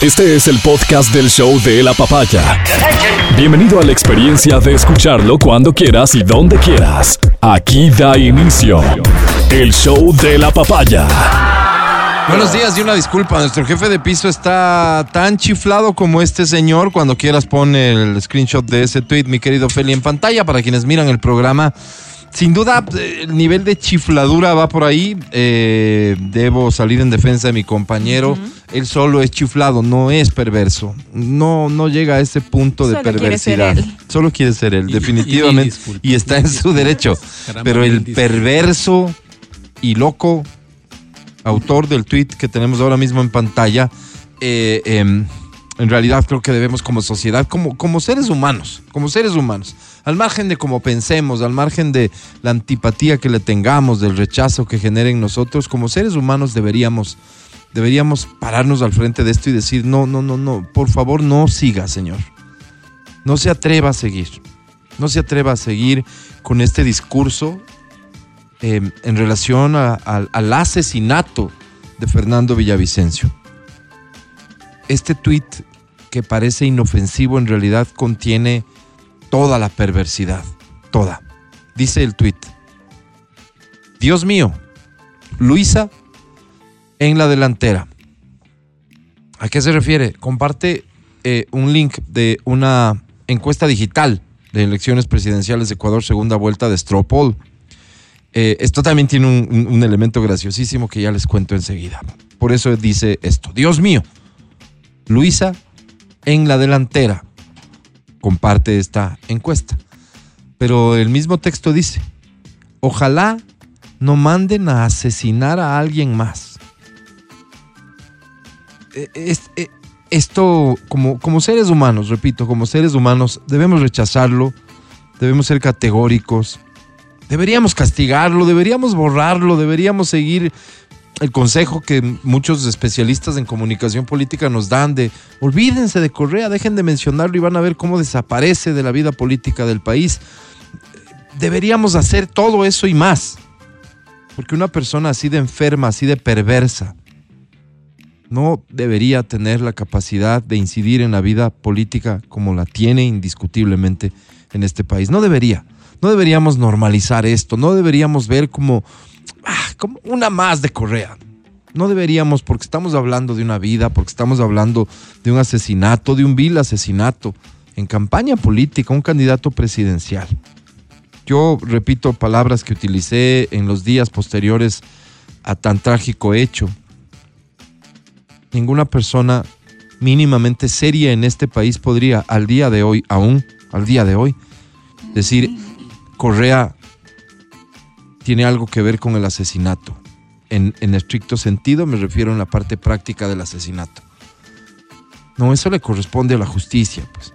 Este es el podcast del show de la papaya. Bienvenido a la experiencia de escucharlo cuando quieras y donde quieras. Aquí da inicio el show de la papaya. Buenos días y una disculpa. Nuestro jefe de piso está tan chiflado como este señor. Cuando quieras pon el screenshot de ese tweet, mi querido Feli, en pantalla para quienes miran el programa. Sin duda, eh, el nivel de chifladura va por ahí. Eh, debo salir en defensa de mi compañero. Él solo es chiflado, no es perverso. No, no llega a ese punto de Solo quiere perversidad. ser él. Solo quiere ser él, Y- definitivamente. y está en su derecho. Caramba, Pero el perverso y loco autor del tweet que tenemos ahora mismo en pantalla, eh, em, en realidad creo que debemos como sociedad, como, como seres humanos, como seres humanos, al margen de cómo pensemos, al margen de la antipatía que le tengamos, del rechazo que genere en nosotros, como seres humanos deberíamos, deberíamos pararnos al frente de esto y decir, no, no, no, no, por favor no siga, señor. No se atreva a seguir. No se atreva a seguir con este discurso eh, en relación al asesinato de Fernando Villavicencio. Este tuit que parece inofensivo en realidad contiene toda la perversidad, toda. Dice el tuit, Dios mío, Luisa en la delantera. ¿A qué se refiere? Comparte eh, un link de una encuesta digital de elecciones presidenciales de Ecuador, segunda vuelta de Stropol. Eh, esto también tiene un, elemento graciosísimo que ya les cuento enseguida. Por eso dice esto. Dios mío, Luisa en la delantera. Comparte esta encuesta. Pero el mismo texto dice, ojalá no manden a asesinar a alguien más. Es- eh, esto, como, como seres humanos, repito, como seres humanos, debemos rechazarlo, debemos ser categóricos, deberíamos castigarlo, deberíamos borrarlo, deberíamos seguir el consejo que muchos especialistas en comunicación política nos dan de olvídense de Correa, dejen de mencionarlo y van a ver cómo desaparece de la vida política del país. Deberíamos hacer todo eso y más. Porque una persona así de enferma, así de perversa, no debería tener la capacidad de incidir en la vida política como la tiene indiscutiblemente en este país. No debería. No deberíamos normalizar esto. No deberíamos ver como, ah, como una más de Correa. No deberíamos, porque estamos hablando de una vida, porque estamos hablando de un asesinato, de un vil asesinato, en campaña política, un candidato presidencial. Yo repito palabras que utilicé en los días posteriores a tan trágico hecho. Ninguna persona mínimamente seria en este país podría al día de hoy, aún al día de hoy, decir Correa tiene algo que ver con el asesinato. En, estricto sentido me refiero en la parte práctica del asesinato. No, eso le corresponde a la justicia, pues.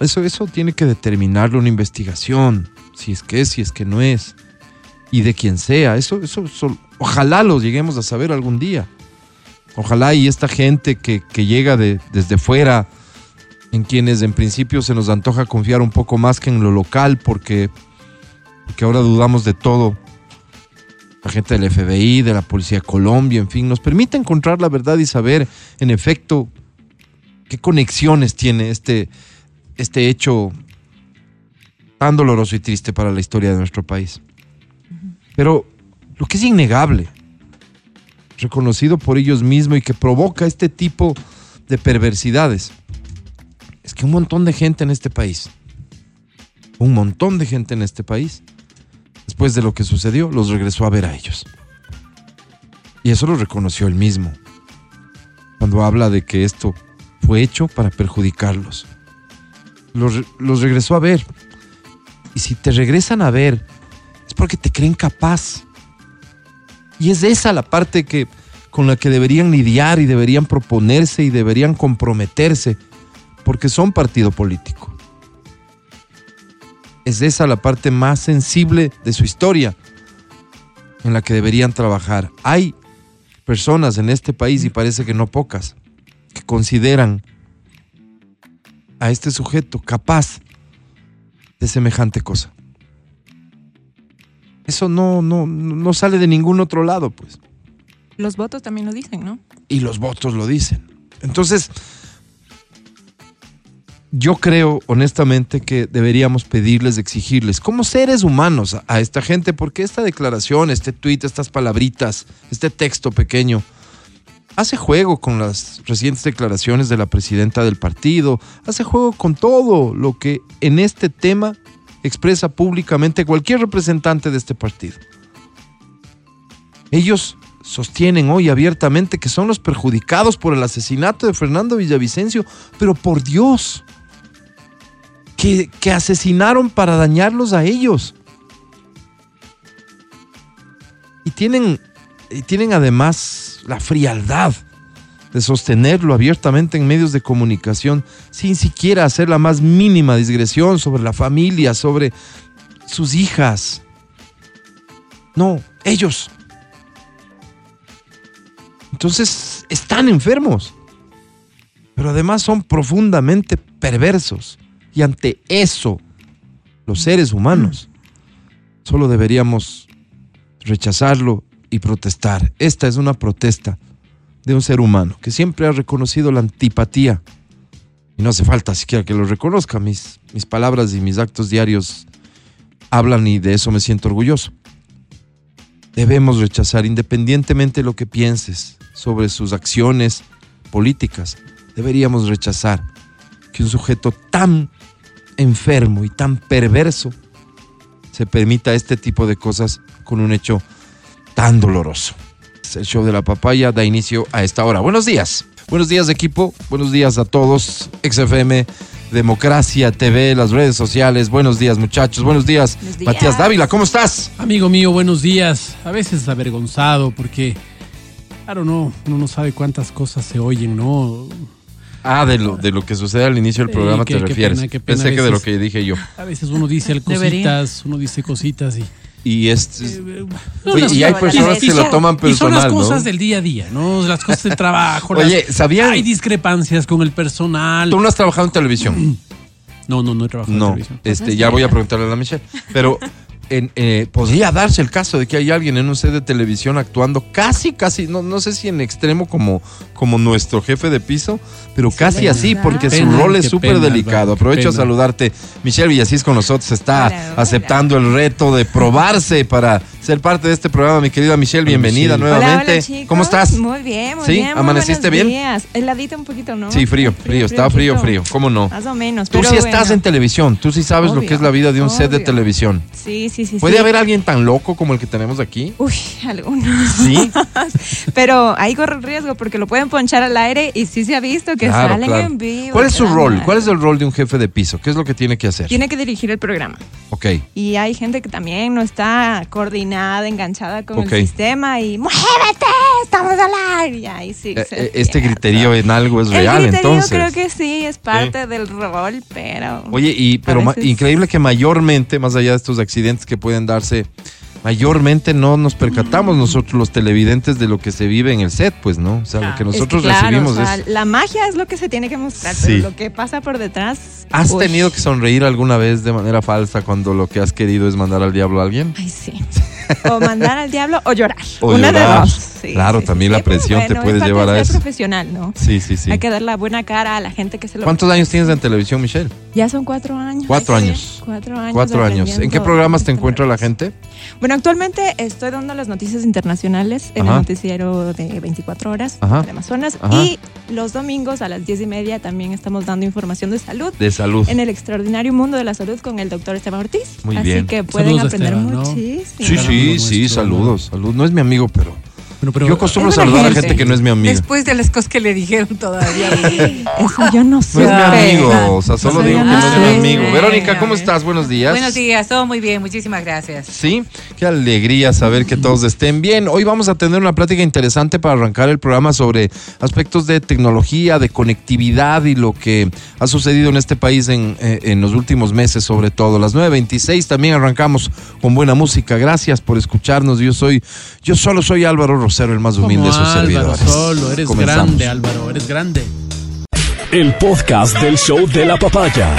Eso, eso tiene que determinarlo una investigación, si es que es, si es que no es, y de quien sea. Eso, eso, ojalá lo lleguemos a saber algún día. Ojalá y esta gente que, llega de, desde fuera, en quienes en principio se nos antoja confiar un poco más que en lo local, porque, porque ahora dudamos de todo. La gente del FBI, de la Policía de Colombia, en fin, nos permite encontrar la verdad y saber, en efecto, qué conexiones tiene este, este hecho tan doloroso y triste para la historia de nuestro país. Pero lo que es innegable, reconocido por ellos mismos y que provoca este tipo de perversidades, es que un montón de gente en este país, un montón de gente en este país, después de lo que sucedió, los regresó a ver a ellos. Y eso lo reconoció él mismo, cuando habla de que esto fue hecho para perjudicarlos. Los, los regresó a ver. Y si te regresan a ver, es porque te creen capaz. Y es esa la parte que con la que deberían lidiar y deberían proponerse y deberían comprometerse, porque son partido político. Es esa la parte más sensible de su historia en la que deberían trabajar. Hay personas en este país, y parece que no pocas, que consideran a este sujeto capaz de semejante cosa. Eso no, no, no sale de ningún otro lado, pues. Los votos también lo dicen, ¿no? Y los votos lo dicen. Entonces, yo creo honestamente que deberíamos pedirles, exigirles, como seres humanos a, esta gente, porque esta declaración, este tuit, estas palabritas, este texto pequeño, hace juego con las recientes declaraciones de la presidenta del partido, hace juego con todo lo que en este tema expresa públicamente cualquier representante de este partido. Ellos sostienen hoy abiertamente que son los perjudicados por el asesinato de Fernando Villavicencio, pero por Dios, que, asesinaron para dañarlos a ellos. Y tienen, y tienen además la frialdad de sostenerlo abiertamente en medios de comunicación sin siquiera hacer la más mínima digresión sobre la familia, sobre sus hijas. No, ellos. Entonces están enfermos, pero además son profundamente perversos. Y ante eso, los seres humanos, solo deberíamos rechazarlo y protestar. Esta es una protesta de un ser humano que siempre ha reconocido la antipatía. Y no hace falta siquiera que lo reconozca. Mis, mis palabras y mis actos diarios hablan y de eso me siento orgulloso. Debemos rechazar, independientemente de lo que pienses sobre sus acciones políticas, deberíamos rechazar que un sujeto tan enfermo y tan perverso se permita este tipo de cosas con un hecho tan doloroso. El show de la papaya da inicio a esta hora. Buenos días. Buenos días equipo. Buenos días a todos. XFM, Democracia TV, las redes sociales. Buenos días muchachos. Buenos días. Buenos días. Matías Dávila, ¿cómo estás? Amigo mío, buenos días. A veces avergonzado porque, claro, no, uno no sabe cuántas cosas se oyen, ¿no? Ah, de lo, de lo que sucede al inicio del Sí, programa qué- te qué refieres. pena, qué pena Pensé que de lo que dije yo. A veces uno dice cositas, uno dice cositas y... Y es... eh, Oye, las- y hay personas y que lo son- toman Y son personal, las cosas ¿no? del día a día, ¿no? Las cosas del trabajo. Oye, las- ¿sabían? Hay discrepancias con el personal. Tú no has trabajado en televisión. No, no, no he trabajado en televisión. este, ya voy a preguntarle a la Michelle. Pero en, eh, podría darse el caso de que hay alguien en un set de televisión actuando casi, casi, no, no sé si en extremo como, como nuestro jefe de piso, pero casi así, porque su rol es súper delicado. Aprovecho a saludarte. Michelle Villasís con nosotros está Hola, hola. aceptando el reto de probarse para ser parte de este programa. Mi querida Michelle, bienvenida nuevamente. Chicos. ¿Cómo estás? Muy bien, muy ¿Sí? bien. ¿Amaneciste bien? días. Heladito un poquito, ¿no? Sí, frío, frío, estaba frío, frío. ¿Cómo no? Más o menos. Tú pero sí estás en televisión, tú sí sabes lo que es la vida de un set de televisión. Sí, sí, sí. ¿Puede sí. haber alguien tan loco como el que tenemos aquí? Uy, algunos. Sí. Pero ahí corre riesgo porque lo pueden ponchar al aire y sí se ha visto que Claro, salen claro. en vivo. ¿Cuál es su rol? ¿Cuál es el rol de un jefe de piso? ¿Qué es lo que tiene que hacer? Tiene que dirigir el programa. Ok. Y hay gente que también no está coordinada, enganchada con el sistema y ¡muévete! ¡Estamos al aire! Y ahí sí. Eh, se eh, este pierde. griterío en algo es El real, entonces. creo que sí, es parte del rol, pero... Oye, y pero increíble que mayormente, más allá de estos accidentes que pueden darse, mayormente no nos percatamos nosotros los televidentes de lo que se vive en el set, pues, ¿no? O sea, lo que Es que nosotros claro, recibimos o sea, es... La magia es lo que se tiene que mostrar, Sí. pero lo que pasa por detrás... ¿Has uy. tenido que sonreír alguna vez de manera falsa cuando lo que has querido es mandar al diablo a alguien? Ay, sí. O mandar al diablo o llorar. O Una llorar. de dos. Sí, Claro, sí, también la pues, presión te puede llevar a eso. profesional, ¿no? Sí, sí, sí. Hay que dar la buena cara a la gente que se lo... ¿Cuántos años tienes en televisión, Michelle? Ya son cuatro años. Cuatro años. Cuatro años. Cuatro años. ¿En qué programas te encuentra la gente? Bueno, actualmente estoy dando las noticias internacionales en Ajá. el noticiero de 24 horas Ajá. de Amazonas. Ajá. Y los domingos a las 10 y media también estamos dando información de salud. De salud. En el extraordinario mundo de la salud con el doctor Esteban Ortiz. Muy Así bien. que pueden Saludos aprender Esteban, ¿no? muchísimo. Sí, sí, sí, ¿no? saludos, salud. No es mi amigo, pero Bueno, pero- yo acostumbro saludar a gente. que no es mi amiga. Después de las cosas que le dijeron todavía. Eso yo no sé. No es mi amigo, o sea, solo digo que no es mi amigo. Verónica, ¿cómo estás? Buenos días. Buenos días, todo muy bien, muchísimas gracias. Sí, qué alegría saber que todos estén bien. Hoy vamos a tener una plática interesante para arrancar el programa sobre aspectos de tecnología, de conectividad y lo que ha sucedido en este país en, eh, en los últimos meses, sobre todo. Las 9.26 también arrancamos con buena música. Gracias por escucharnos. Yo soy, yo solo soy Álvaro Rosero, el más humilde de sus Álvaro servidores. Solo, eres Comenzamos. grande, Álvaro, eres grande. El podcast del show de la papaya.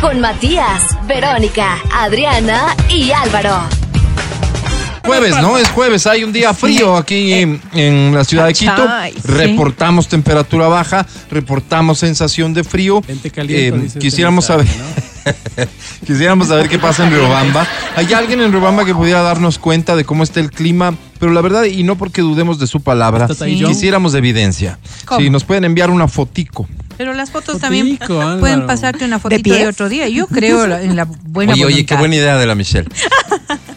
Con Matías, Verónica, Adriana y Álvaro. Jueves, ¿no? Es jueves, hay un día frío aquí en, en la ciudad de Quito. Reportamos temperatura baja, reportamos sensación de frío. Gente caliente, Eh, quisiéramos saber, mensaje, quisiéramos saber qué pasa en Riobamba. ¿Hay alguien en Riobamba que pudiera darnos cuenta de cómo está el clima? Pero la verdad, y no porque dudemos de su palabra, quisiéramos evidencia. ¿Cómo? Si nos pueden enviar una fotico. Pero las fotos Fotico, también Álvaro. pueden pasarte una fotito de, otro día. Yo creo la- en la buena oye, oye, voluntad. qué buena idea de la Michelle.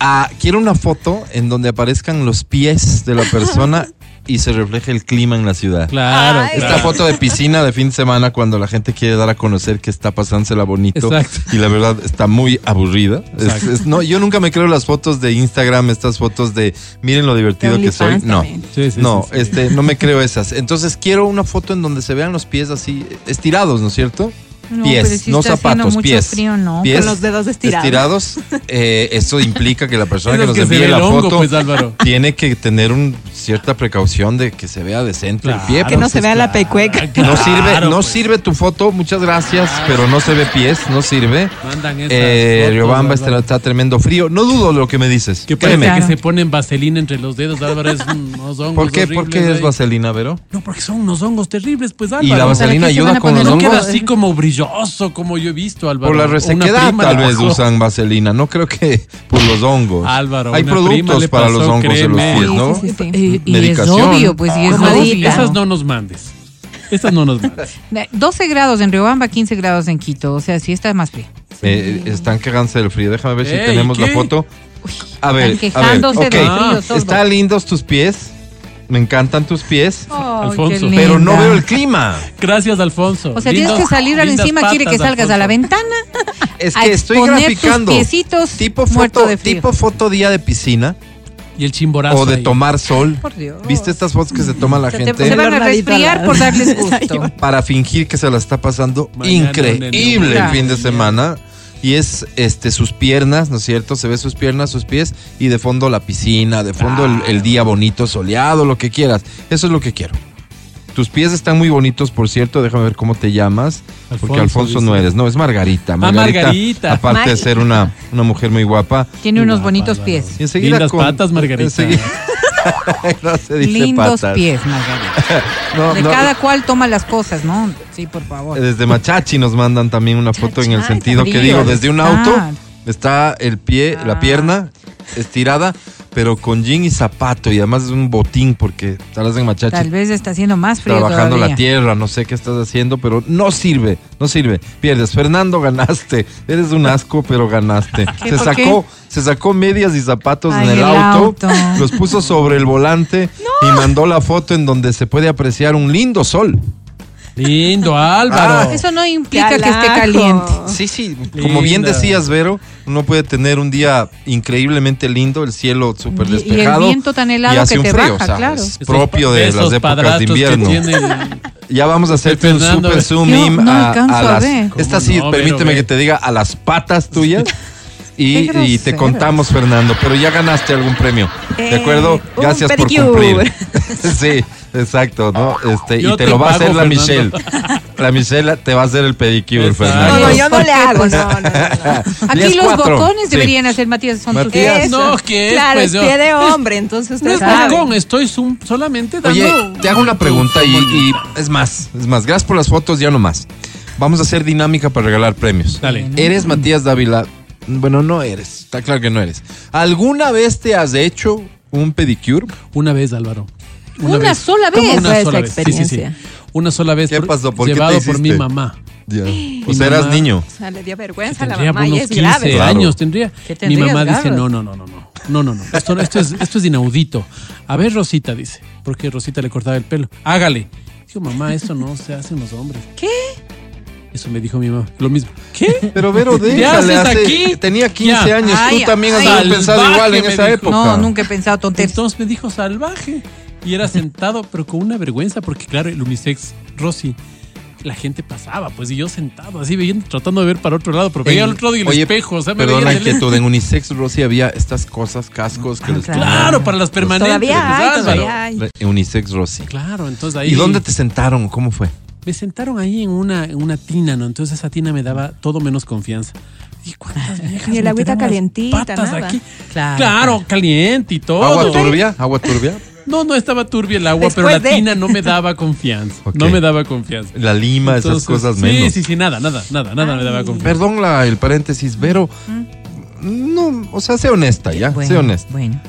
Ah, quiero una foto en donde aparezcan los pies de la persona y se refleje el clima en la ciudad. Claro, Ay. Esta claro. foto de piscina de fin de semana cuando la gente quiere dar a conocer que está pasándosela bonito Exacto. y la verdad está muy aburrida. Es- Exacto. es- no, yo nunca me creo las fotos de Instagram, estas fotos de miren lo divertido que soy. No, también. Sí, sí, no, sí, sí. este, no me creo esas. Entonces quiero una foto en donde se vean los pies así estirados, ¿no es cierto? No, pies, pero si no zapatos, mucho pies. frío, no. Pies Con los dedos estirados. estirados. Eh, esto implica que la persona que nos que envíe la hongo, foto pues, tiene que tener un, cierta precaución de que se vea decente el pie. Claro, Que no se vea la claro, pecueca. claro, no sirve, no pues. sirve tu foto, muchas gracias, pero no se ve pies, no sirve. Mandan esas Eh, Riobamba está, tremendo frío. No dudo lo que me dices. Que parece Créeme. que Claro. se ponen vaselina entre los dedos, Álvaro. Es unos hongos ¿Por qué, ¿Por qué es vaselina, Vero? No, porque son unos hongos terribles, pues, Álvaro. Y la ¿Para vaselina ayuda con los hongos. así como brilloso, como yo he visto, Álvaro. Por la Una resequedad prima tal vez usan vaselina. No creo que por los hongos. Álvaro, Hay productos para los hongos en los créeme. pies, ¿no? Sí, sí, sí. Y, y es Medicación. obvio, pues, y es obvio. Esas no nos mandes. Esas no nos mandes. 12 grados en Riobamba, 15 grados en Quito. O sea, sí está más frío. Eh, están quejándose del frío. Déjame ver si Ey, tenemos la ¿qué? foto. A ver, Están a ver, quejándose ok. del Ah, frío. todo. Están lindos tus pies. Me encantan tus pies. Alfonso. Pero no veo el clima. Gracias, Alfonso. O sea, tienes que salir al encima, quiere que salgas a la ventana. Es a que estoy tus graficando. piecitos tipo foto, de frío. tipo foto día de piscina Y el chimborazo. o de ahí. tomar sol. Por Dios. ¿Viste estas fotos que se toma la Se, te- gente? se van a resfriar por darles gusto. para fingir que se la está pasando Mañana increíble el fin de semana. Y es este sus piernas, ¿no es cierto? Se ve sus piernas, sus pies y de fondo la piscina, de fondo el, el día bonito, soleado, lo que quieras. Eso es lo que quiero. Tus pies están muy bonitos, por cierto. Déjame ver cómo te llamas. porque Alfonso, Alfonso no eres. No, es Margarita. Ah, Margarita. Margarita. Aparte de ser una, una mujer muy guapa. Tiene unos Guapa, bonitos pies. Y enseguida Lindas con- patas, Margarita. enseguida- no se dice Lindos patas. pies, Margarita. No, De no. cada cual toma las cosas, ¿no? Sí, por favor. Desde Machachi nos mandan también una foto en el sentido que digo, de desde un auto está el pie, la Ah. pierna estirada, pero con jean y zapato y además es un botín porque estás en Machachi Tal vez está haciendo más frío trabajando todavía. la tierra, no sé qué estás haciendo, pero no sirve, no sirve. Pierdes. Fernando, ganaste. Eres un asco, pero ganaste. Se sacó, se sacó medias y zapatos Ay, en el, el auto, auto. los puso sobre el volante y mandó la foto en donde se puede apreciar un lindo sol. Lindo, Álvaro. Ah. Eso no implica que esté caliente. Sí, sí, como bien decías, Vero, uno puede tener un día increíblemente lindo, el cielo súper Y- y el despejado. viento tan helado y hace que un te frío, baja, o sea, claro. Es Esos propio pa- de esos las épocas de padrastros que invierno. Ya vamos a hacerte un Fernando, super zoom yo in no a, alcanzo a a las. ver. Esta ¿Cómo sí, no, permíteme que te diga a las patas tuyas. Y, Qué y te grosero. contamos, Fernando, pero ya ganaste algún premio. ¿De Eh, acuerdo? un Gracias por pedicure. cumplir. sí, exacto, ¿no? Este, Yo y te, te lo va a hacer la Fernando. Michelle. La Michelle te va a hacer el pedicure, Exacto. Fernando. No, no, yo no le hago. No, no, no, no. Aquí los cuatro. bocones Sí. deberían hacer, Matías, son tus Matías. pies. No, ¿qué es? Claro, Pues es pie de hombre, entonces No usted es sabe. bocón, estoy zoom- solamente dando. Oye, te hago una pregunta y, y es más, es más, gracias por las fotos, ya no más. Vamos a hacer dinámica para regalar premios. Dale. ¿Eres Matías Dávila? Bueno, no eres, está claro que no eres. ¿Alguna vez te has hecho un pedicure? Una vez, Álvaro. Una sola ¿Cómo vez. fue Una esa sola vez. Sí, sí, sí. experiencia? Una sola vez. ¿Qué pasó? ¿Por qué te llevado por mi mamá. Ya. Mi O sea, eras mamá- niño. O sea, le dio vergüenza a la mamá y unos es 15 grave. Claro. años tendría. ¿Qué Mi mamá dice, no, no, no, no, no. No, no, no. Esto, esto, es, esto es inaudito. A ver, Rosita, dice. Porque Rosita le cortaba el pelo. Hágale. Dijo, mamá, esto no se hace en los hombres. ¿Qué? Eso me dijo mi mamá. Lo mismo. ¿Qué? Pero Vero, ¿Qué déjale. haces hace- aquí? Tenía 15 Ya. años. Ay, Tú también has ay. haber pensado igual en esa dijo. época. No, nunca he pensado tonterías. Entonces me dijo salvaje. Y era sentado, pero con una vergüenza, porque claro, el unisex Rosy, la gente pasaba, pues, y yo sentado, así viendo, tratando de ver para otro lado, pero veía al otro lado y el oye, espejo, o sea, me Perdón la inquietud. En Unisex, Rosy, había estas cosas, cascos que Ah, les claro. Claro, para las permanentes. Todavía pues, hay, Álvaro. todavía hay. En Unisex, Rosy. Claro, entonces ahí. ¿Y dónde te sentaron? ¿Cómo fue? Me sentaron ahí en una, en una tina, ¿no? Entonces esa tina me daba todo menos confianza. ¿Y cuántas viejas Ni el agüita calientita, patas nada. aquí? Claro. Claro, caliente y todo. ¿Agua turbia? ¿Agua turbia? No, no estaba turbia el agua, Después pero la de- tina no me daba confianza. No me daba confianza. La lima, esas cosas sí, menos. Sí, sí, nada, nada, nada, nada me daba confianza. Perdón la, el paréntesis, Vero. No, o sea, sé honesta ya, Bueno, sé honesta. Bueno.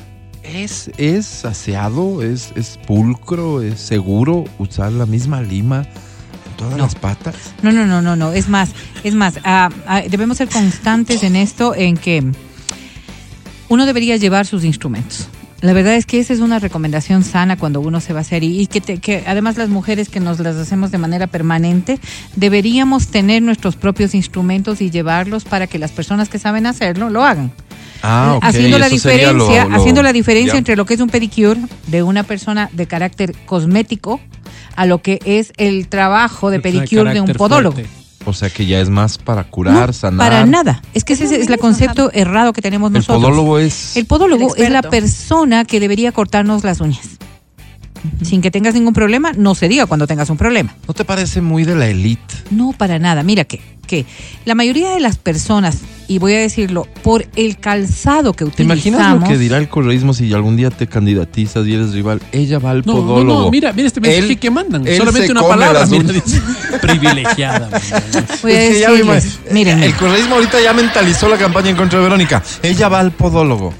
¿Es, ¿Es aseado, es, es pulcro, es seguro usar la misma lima en todas No. las patas? No, no, no, no, no. Es más, es más, ah, ah, debemos ser constantes en esto, en que uno debería llevar sus instrumentos. La verdad es que esa es una recomendación sana cuando uno se va a hacer y, y que, te- que además las mujeres que nos las hacemos de manera permanente deberíamos tener nuestros propios instrumentos y llevarlos para que las personas que saben hacerlo lo hagan. Ah, ok. haciendo la diferencia, lo- lo- haciendo la diferencia ya. entre lo que es un pedicure de una persona de carácter cosmético a lo que es el trabajo de pedicure de un podólogo. fuerte. O sea, que ya es más para curar, No, sanar. Para nada. Es que ese Es el concepto errado que tenemos El nosotros. podólogo es... El podólogo El es la persona que debería cortarnos las uñas. Sin que tengas ningún problema, no se diga cuando tengas un problema. ¿No te parece muy de la elite? No, para nada. Mira que, que la mayoría de las personas, y voy a decirlo, por el calzado que ¿Te utilizamos... imaginas lo que dirá el correísmo si algún día te candidatizas y eres rival? Ella va al No, no, podólogo. no, mira, mira este mensaje Él- que mandan. él Solamente se una come palabra. mira, dice, privilegiada. Voy a Es que ya me decirles, imag- miren, El correísmo ahorita ya mentalizó la campaña en contra de Verónica. Ella va al podólogo.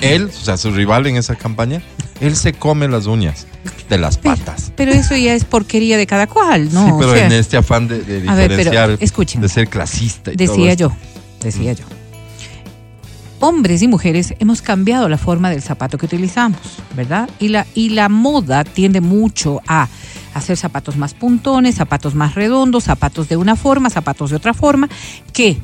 Él, o sea, su rival en esa campaña, él se come las uñas de las patas. pero eso ya es porquería de cada cual, ¿no? sí, O pero sea, en este afán de, de A ver, pero diferenciar, escuchen. de ser clasista y todo Decía yo, decía yo. Hombres y mujeres hemos cambiado la forma del zapato que utilizamos, ¿verdad? Y la, y la moda tiende mucho a hacer zapatos más puntones, zapatos más redondos, zapatos de una forma, zapatos de otra forma. ¿Qué?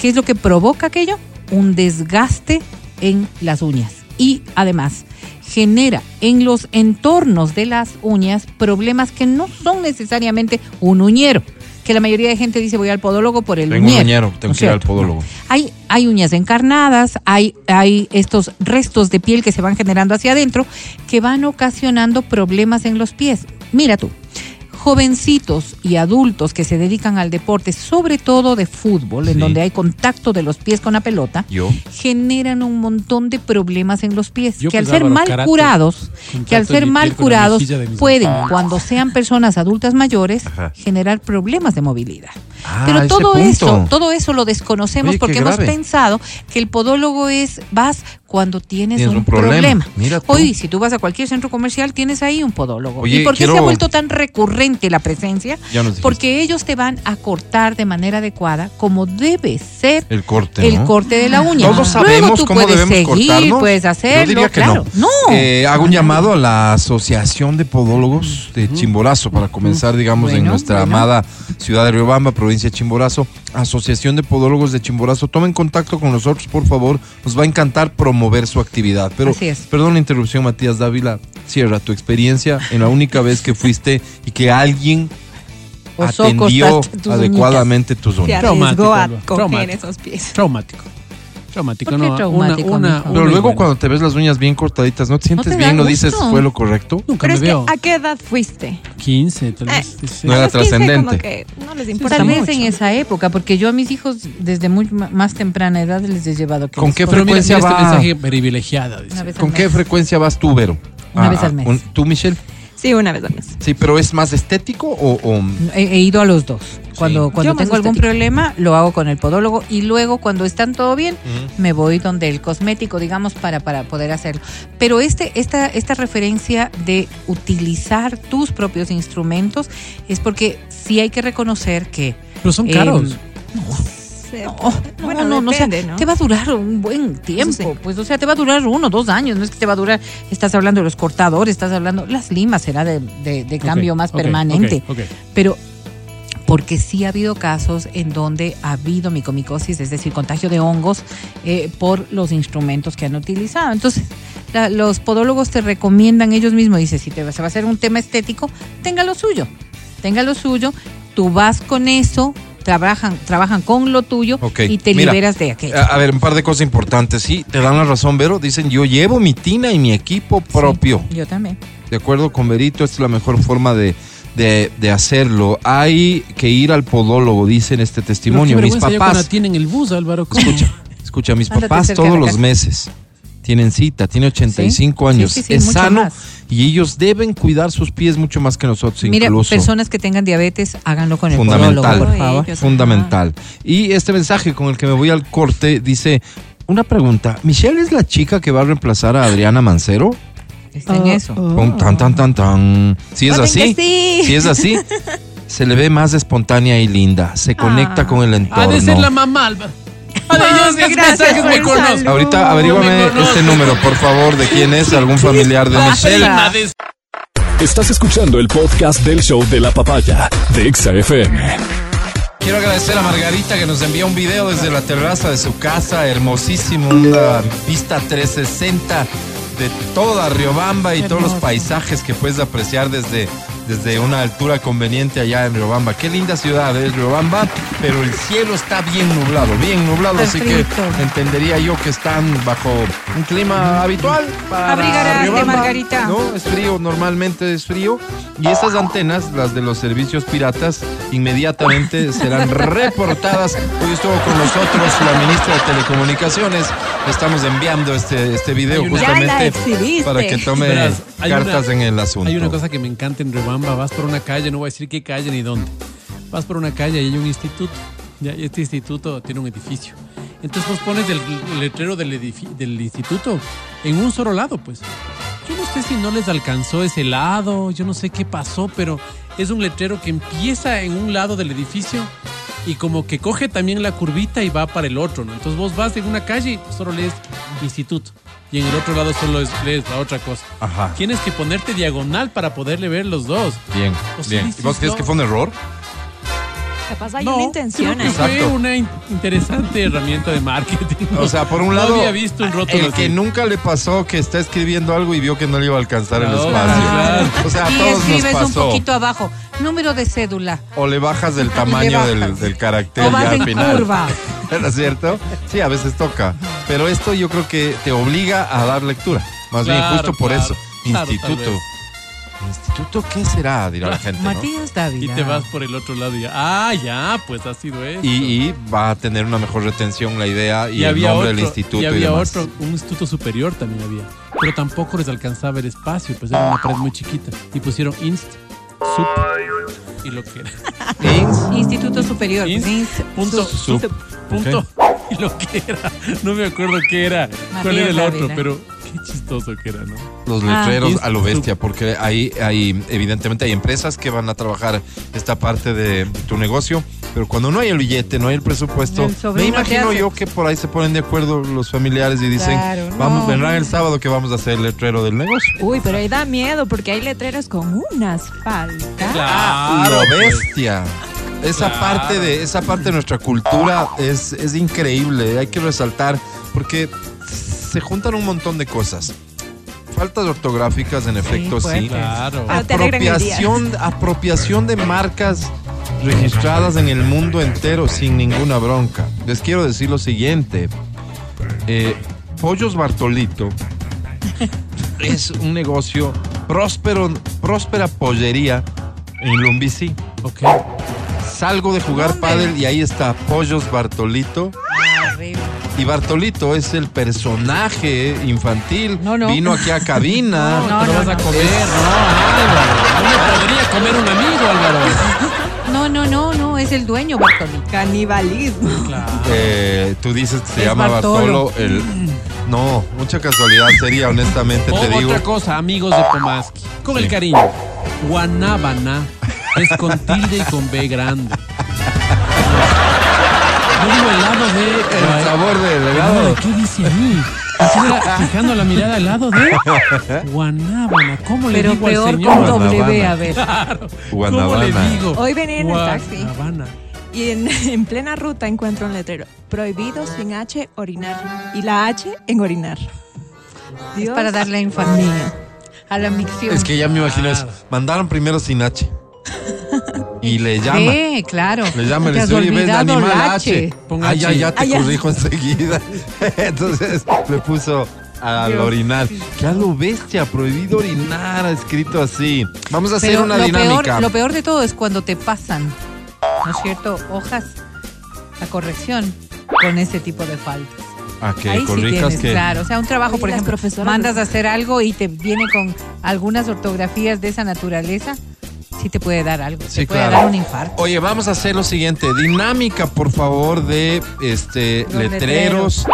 ¿Qué es lo que provoca aquello? Un desgaste en las uñas. Y además genera en los entornos de las uñas problemas que no son necesariamente un uñero. Que la mayoría de gente dice voy al podólogo por el Tengo un uñero. uñero, tengo ¿no es que ir al podólogo. No. Hay, hay uñas encarnadas, hay, hay estos restos de piel que se van generando hacia adentro que van ocasionando problemas en los pies. Mira tú, jovencitos y adultos que se dedican al deporte, sobre todo de fútbol, en donde hay contacto de los pies con la pelota, Yo. generan un montón de problemas en los pies, Yo, que al ser mal karate, curados, que al ser mal curados, pueden, cuando sean personas adultas mayores, Ajá. generar problemas de movilidad. Ah, Pero todo eso, todo eso lo desconocemos Oye, porque hemos pensado que el podólogo es vas cuando tienes, Tienes un, un problema. problema. Hoy, si tú vas a cualquier centro comercial, tienes ahí un podólogo. Oye, ¿Y por qué se ha vuelto tan recurrente la presencia? Ya nos dijiste. Porque ellos te van a cortar de manera adecuada como debe ser El corte, el ¿no? corte de la uña. Todos Luego sabemos tú cómo puedes debemos seguir, cortarnos. puedes hacerlo, Yo diría que claro. no. Eh, hago un llamado a la Asociación de Podólogos de Chimborazo para comenzar, digamos, en nuestra bueno. amada ciudad de Riobamba, provincia de Chimborazo. Asociación de Podólogos de Chimborazo, tomen contacto con nosotros, por favor. Nos va a encantar promover su actividad. Pero, Así es. perdón la interrupción, Matías Dávila. Cierra tu experiencia en la única vez que fuiste y que alguien Osó atendió tus adecuadamente tus Se uñas. arriesgó a coger esos pies. Traumático. Traumático, ¿Por qué no. traumático, una, una, una Pero y luego buena. cuando te ves las uñas bien cortaditas, ¿no te sientes te da bien? ¿No dices gusto? fue lo correcto? Nunca Pero me es que, veo. ¿a qué edad fuiste? 15, tal Eh, vez. sí. No era los 15 trascendente. que no les importa Tal vez mucho. en esa época, porque yo a mis hijos desde muy más temprana edad les he llevado que ¿Con qué frecuencia mira este mensaje privilegiada. una ¿Con qué frecuencia vas tú, Vero? Una vez al mes. ¿Tú, Michelle? Sí, una vez al mes. Sí, pero ¿es más estético o...? o- He, he ido a los dos. Cuando, cuando Yo tengo algún estética. problema, lo hago con el podólogo y luego cuando están todo bien, me voy donde el cosmético, digamos, para, para poder hacerlo. Pero este, esta, esta referencia de utilizar tus propios instrumentos es porque sí hay que reconocer que... Pero son eh, caros. Se- No, bueno, no, no, o sea, depende, ¿no? te va a durar un buen tiempo, sí. pues, o sea, te va a durar uno, dos años, no es que te va a durar, estás hablando de los cortadores, estás hablando, las limas será de, de- de cambio más permanente, pero porque sí ha habido casos en donde ha habido micomicosis, es decir, contagio de hongos eh, por los instrumentos que han utilizado. Entonces, la- los podólogos te recomiendan ellos mismos, dice, si te se va a hacer un tema estético, tenga lo suyo, tenga lo suyo, tú vas con eso, trabajan, trabajan con lo tuyo y te mira, liberas de aquello. A, a ver, un par de cosas importantes. Sí, te dan la razón, Vero. Dicen, yo llevo mi tina y mi equipo propio. Sí, yo también. De acuerdo con Verito, esta es la mejor forma de, de, de hacerlo. Hay que ir al podólogo, dice en este testimonio. Mis papás, tienen el bus, Álvaro. ¿cómo? escucha, escucha, mis Ándate papás todos los meses tienen cita, tiene 85 Sí, años, sí, sí, es sano más. y ellos deben cuidar sus pies mucho más que nosotros Mira, incluso. personas que tengan diabetes, háganlo con el Fundamental. podólogo, por favor. Fundamental. Y este mensaje con el que me voy al corte dice, una pregunta, ¿Michelle es la chica que va a reemplazar a Adriana Mancero? Está en eso. Pum, Tan, tan, tan, tan. Si es así, que sí. si es así, se le ve más espontánea y linda, se conecta Ah. con el Ha entorno. de ser la mamá, Álvaro. Mami, ser gracias por el saludo. Ahorita averígame este número, por favor, de quién es, algún familiar de Michelle. Estás escuchando el podcast del show de la papaya de Exa FM. Quiero agradecer a Margarita que nos envía un video desde la terraza de su casa, hermosísimo, una vista 360 de toda Riobamba y todos los paisajes que puedes apreciar desde, desde una altura conveniente allá en Riobamba. Qué linda ciudad es Riobamba, pero el cielo está bien nublado, bien nublado, así que entendería yo que están bajo un clima habitual para Abrigarás, Riobamba. Margarita. No, es frío, normalmente es frío. Y estas antenas, las de los servicios piratas, inmediatamente serán reportadas. Hoy estuvo con nosotros la ministra de Telecomunicaciones. Estamos enviando este, este video una- justamente para que tome Verás, hay cartas una- en el asunto. Hay una cosa que me encanta en Rebamba, vas por una calle, no voy a decir qué calle ni dónde. Vas por una calle y hay un instituto. Ya, y este instituto tiene un edificio. Entonces vos pones el, letrero del, del instituto en un solo lado, pues. Yo no sé si no les alcanzó ese lado, yo no sé qué pasó, pero es un letrero que empieza en un lado del edificio y como que coge también la curvita y va para el otro, ¿no? Entonces vos vas en una calle y solo lees instituto y en el otro lado solo es- lees la otra cosa. Ajá. Tienes que ponerte diagonal para poderle ver los dos. Bien, O sea, bien. ¿Y vos crees no. que fue un error? Capaz hay no, una intención creo que ahí. fue una in- interesante herramienta de marketing. O sea, por un No lado, había visto un rótulo el que así. nunca le pasó que está escribiendo algo y vio que no le iba a alcanzar el espacio. claro. O sea, a y todos nos escribes un pasó. poquito abajo. Número de cédula. O le bajas el Le tamaño del, bajas. del carácter O vas ya al final. curva. ¿No es cierto? Sí, a veces toca. Pero esto yo creo que te obliga a dar lectura. Más bien, justo por claro. eso. Claro, Instituto. ¿Instituto qué será? Dirá la gente, ¿no? Matías David. Y te vas por el otro lado y ya, ah, ya, pues ha sido eso. Y, y va a tener una mejor retención la idea y, Y el había nombre otro, del instituto y y, había demás. otro, un instituto superior también había. Pero tampoco les alcanzaba el espacio, pues era una pared muy chiquita. Y pusieron inst, sup y lo que era. Ins- Instituto Superior. Punto, Sup- punto. Y lo que era. No me acuerdo qué era. ¿Cuál era el otro? Pero qué chistoso que era, ¿no? los Ah. letreros a lo bestia, porque hay, hay, evidentemente hay empresas que van a trabajar esta parte de tu negocio, pero cuando no hay el billete, no hay el presupuesto, El me imagino yo que por ahí se ponen de acuerdo los familiares y dicen, Claro, vamos, no. vendrán el sábado que vamos a hacer el letrero del negocio. Uy, pero ahí da miedo porque hay letreros con unas faltas. lo pues. bestia. Esa Claro. parte de esa parte de nuestra cultura es, es increíble, hay que resaltar porque se juntan un montón de cosas. Faltas ortográficas, en efecto, sí. Claro. Ah. Apropiación, apropiación de marcas registradas en el mundo entero sin ninguna bronca. Les quiero decir lo siguiente. Eh, Pollos Bartolito es un negocio próspero, próspera pollería en Lumbici. Ok. Salgo de jugar pádel y ahí está Pollos Bartolito. Horrible. Y Bartolito es el personaje infantil. No, no. Vino aquí a cabina. No, No, no, vas a no. comer, no, Álvaro. No me podría comer un amigo, Álvaro. No, no, no, no, es el dueño, Bartoli. Canibalismo. Claro. Eh, tú dices que se Es llama Bartolo. Bartolo. El... No, mucha casualidad sería, honestamente, O te digo. otra cosa, amigos de Pomaski. Con Sí. el cariño. Guanábana es con tilde y con B grande. Digo helado de. El sabor del helado. Helado, ¿Qué dice ahí? Estoy fijando la mirada al lado de Guanábana. ¿Cómo le Pero digo al peor señor? con W, a ver. Claro. ¿Cómo le digo? Hoy venía en el taxi. Guanabana. Y en, en plena ruta encuentro un letrero. Prohibido sin H orinar. Y la H en orinar. Es Dios para darle énfasis a la micción. Es que ya me imagino eso. Mandaron primero sin H. Y le llama. Sí, claro. Le llama le dice, oye, ves animal H. Pon Ay, ya, H. ya te ya. corrijo enseguida. Entonces le puso al Dios, orinar. sí. Que a lo bestia, prohibido orinar, ha escrito así. Vamos a hacer Pero una lo dinámica. peor, lo peor de todo es cuando te pasan, ¿no es cierto? Hojas, la corrección con ese tipo de faltas. Ah, que Ahí sí corrijas tienes, que. claro. O sea, un trabajo, Oye, por ejemplo, mandas a hacer algo y te viene con algunas ortografías de esa naturaleza, sí te puede dar algo. Sí, te puede claro. dar un infarto. Oye, vamos a hacer lo siguiente. Dinámica, por favor, de este Los letreros.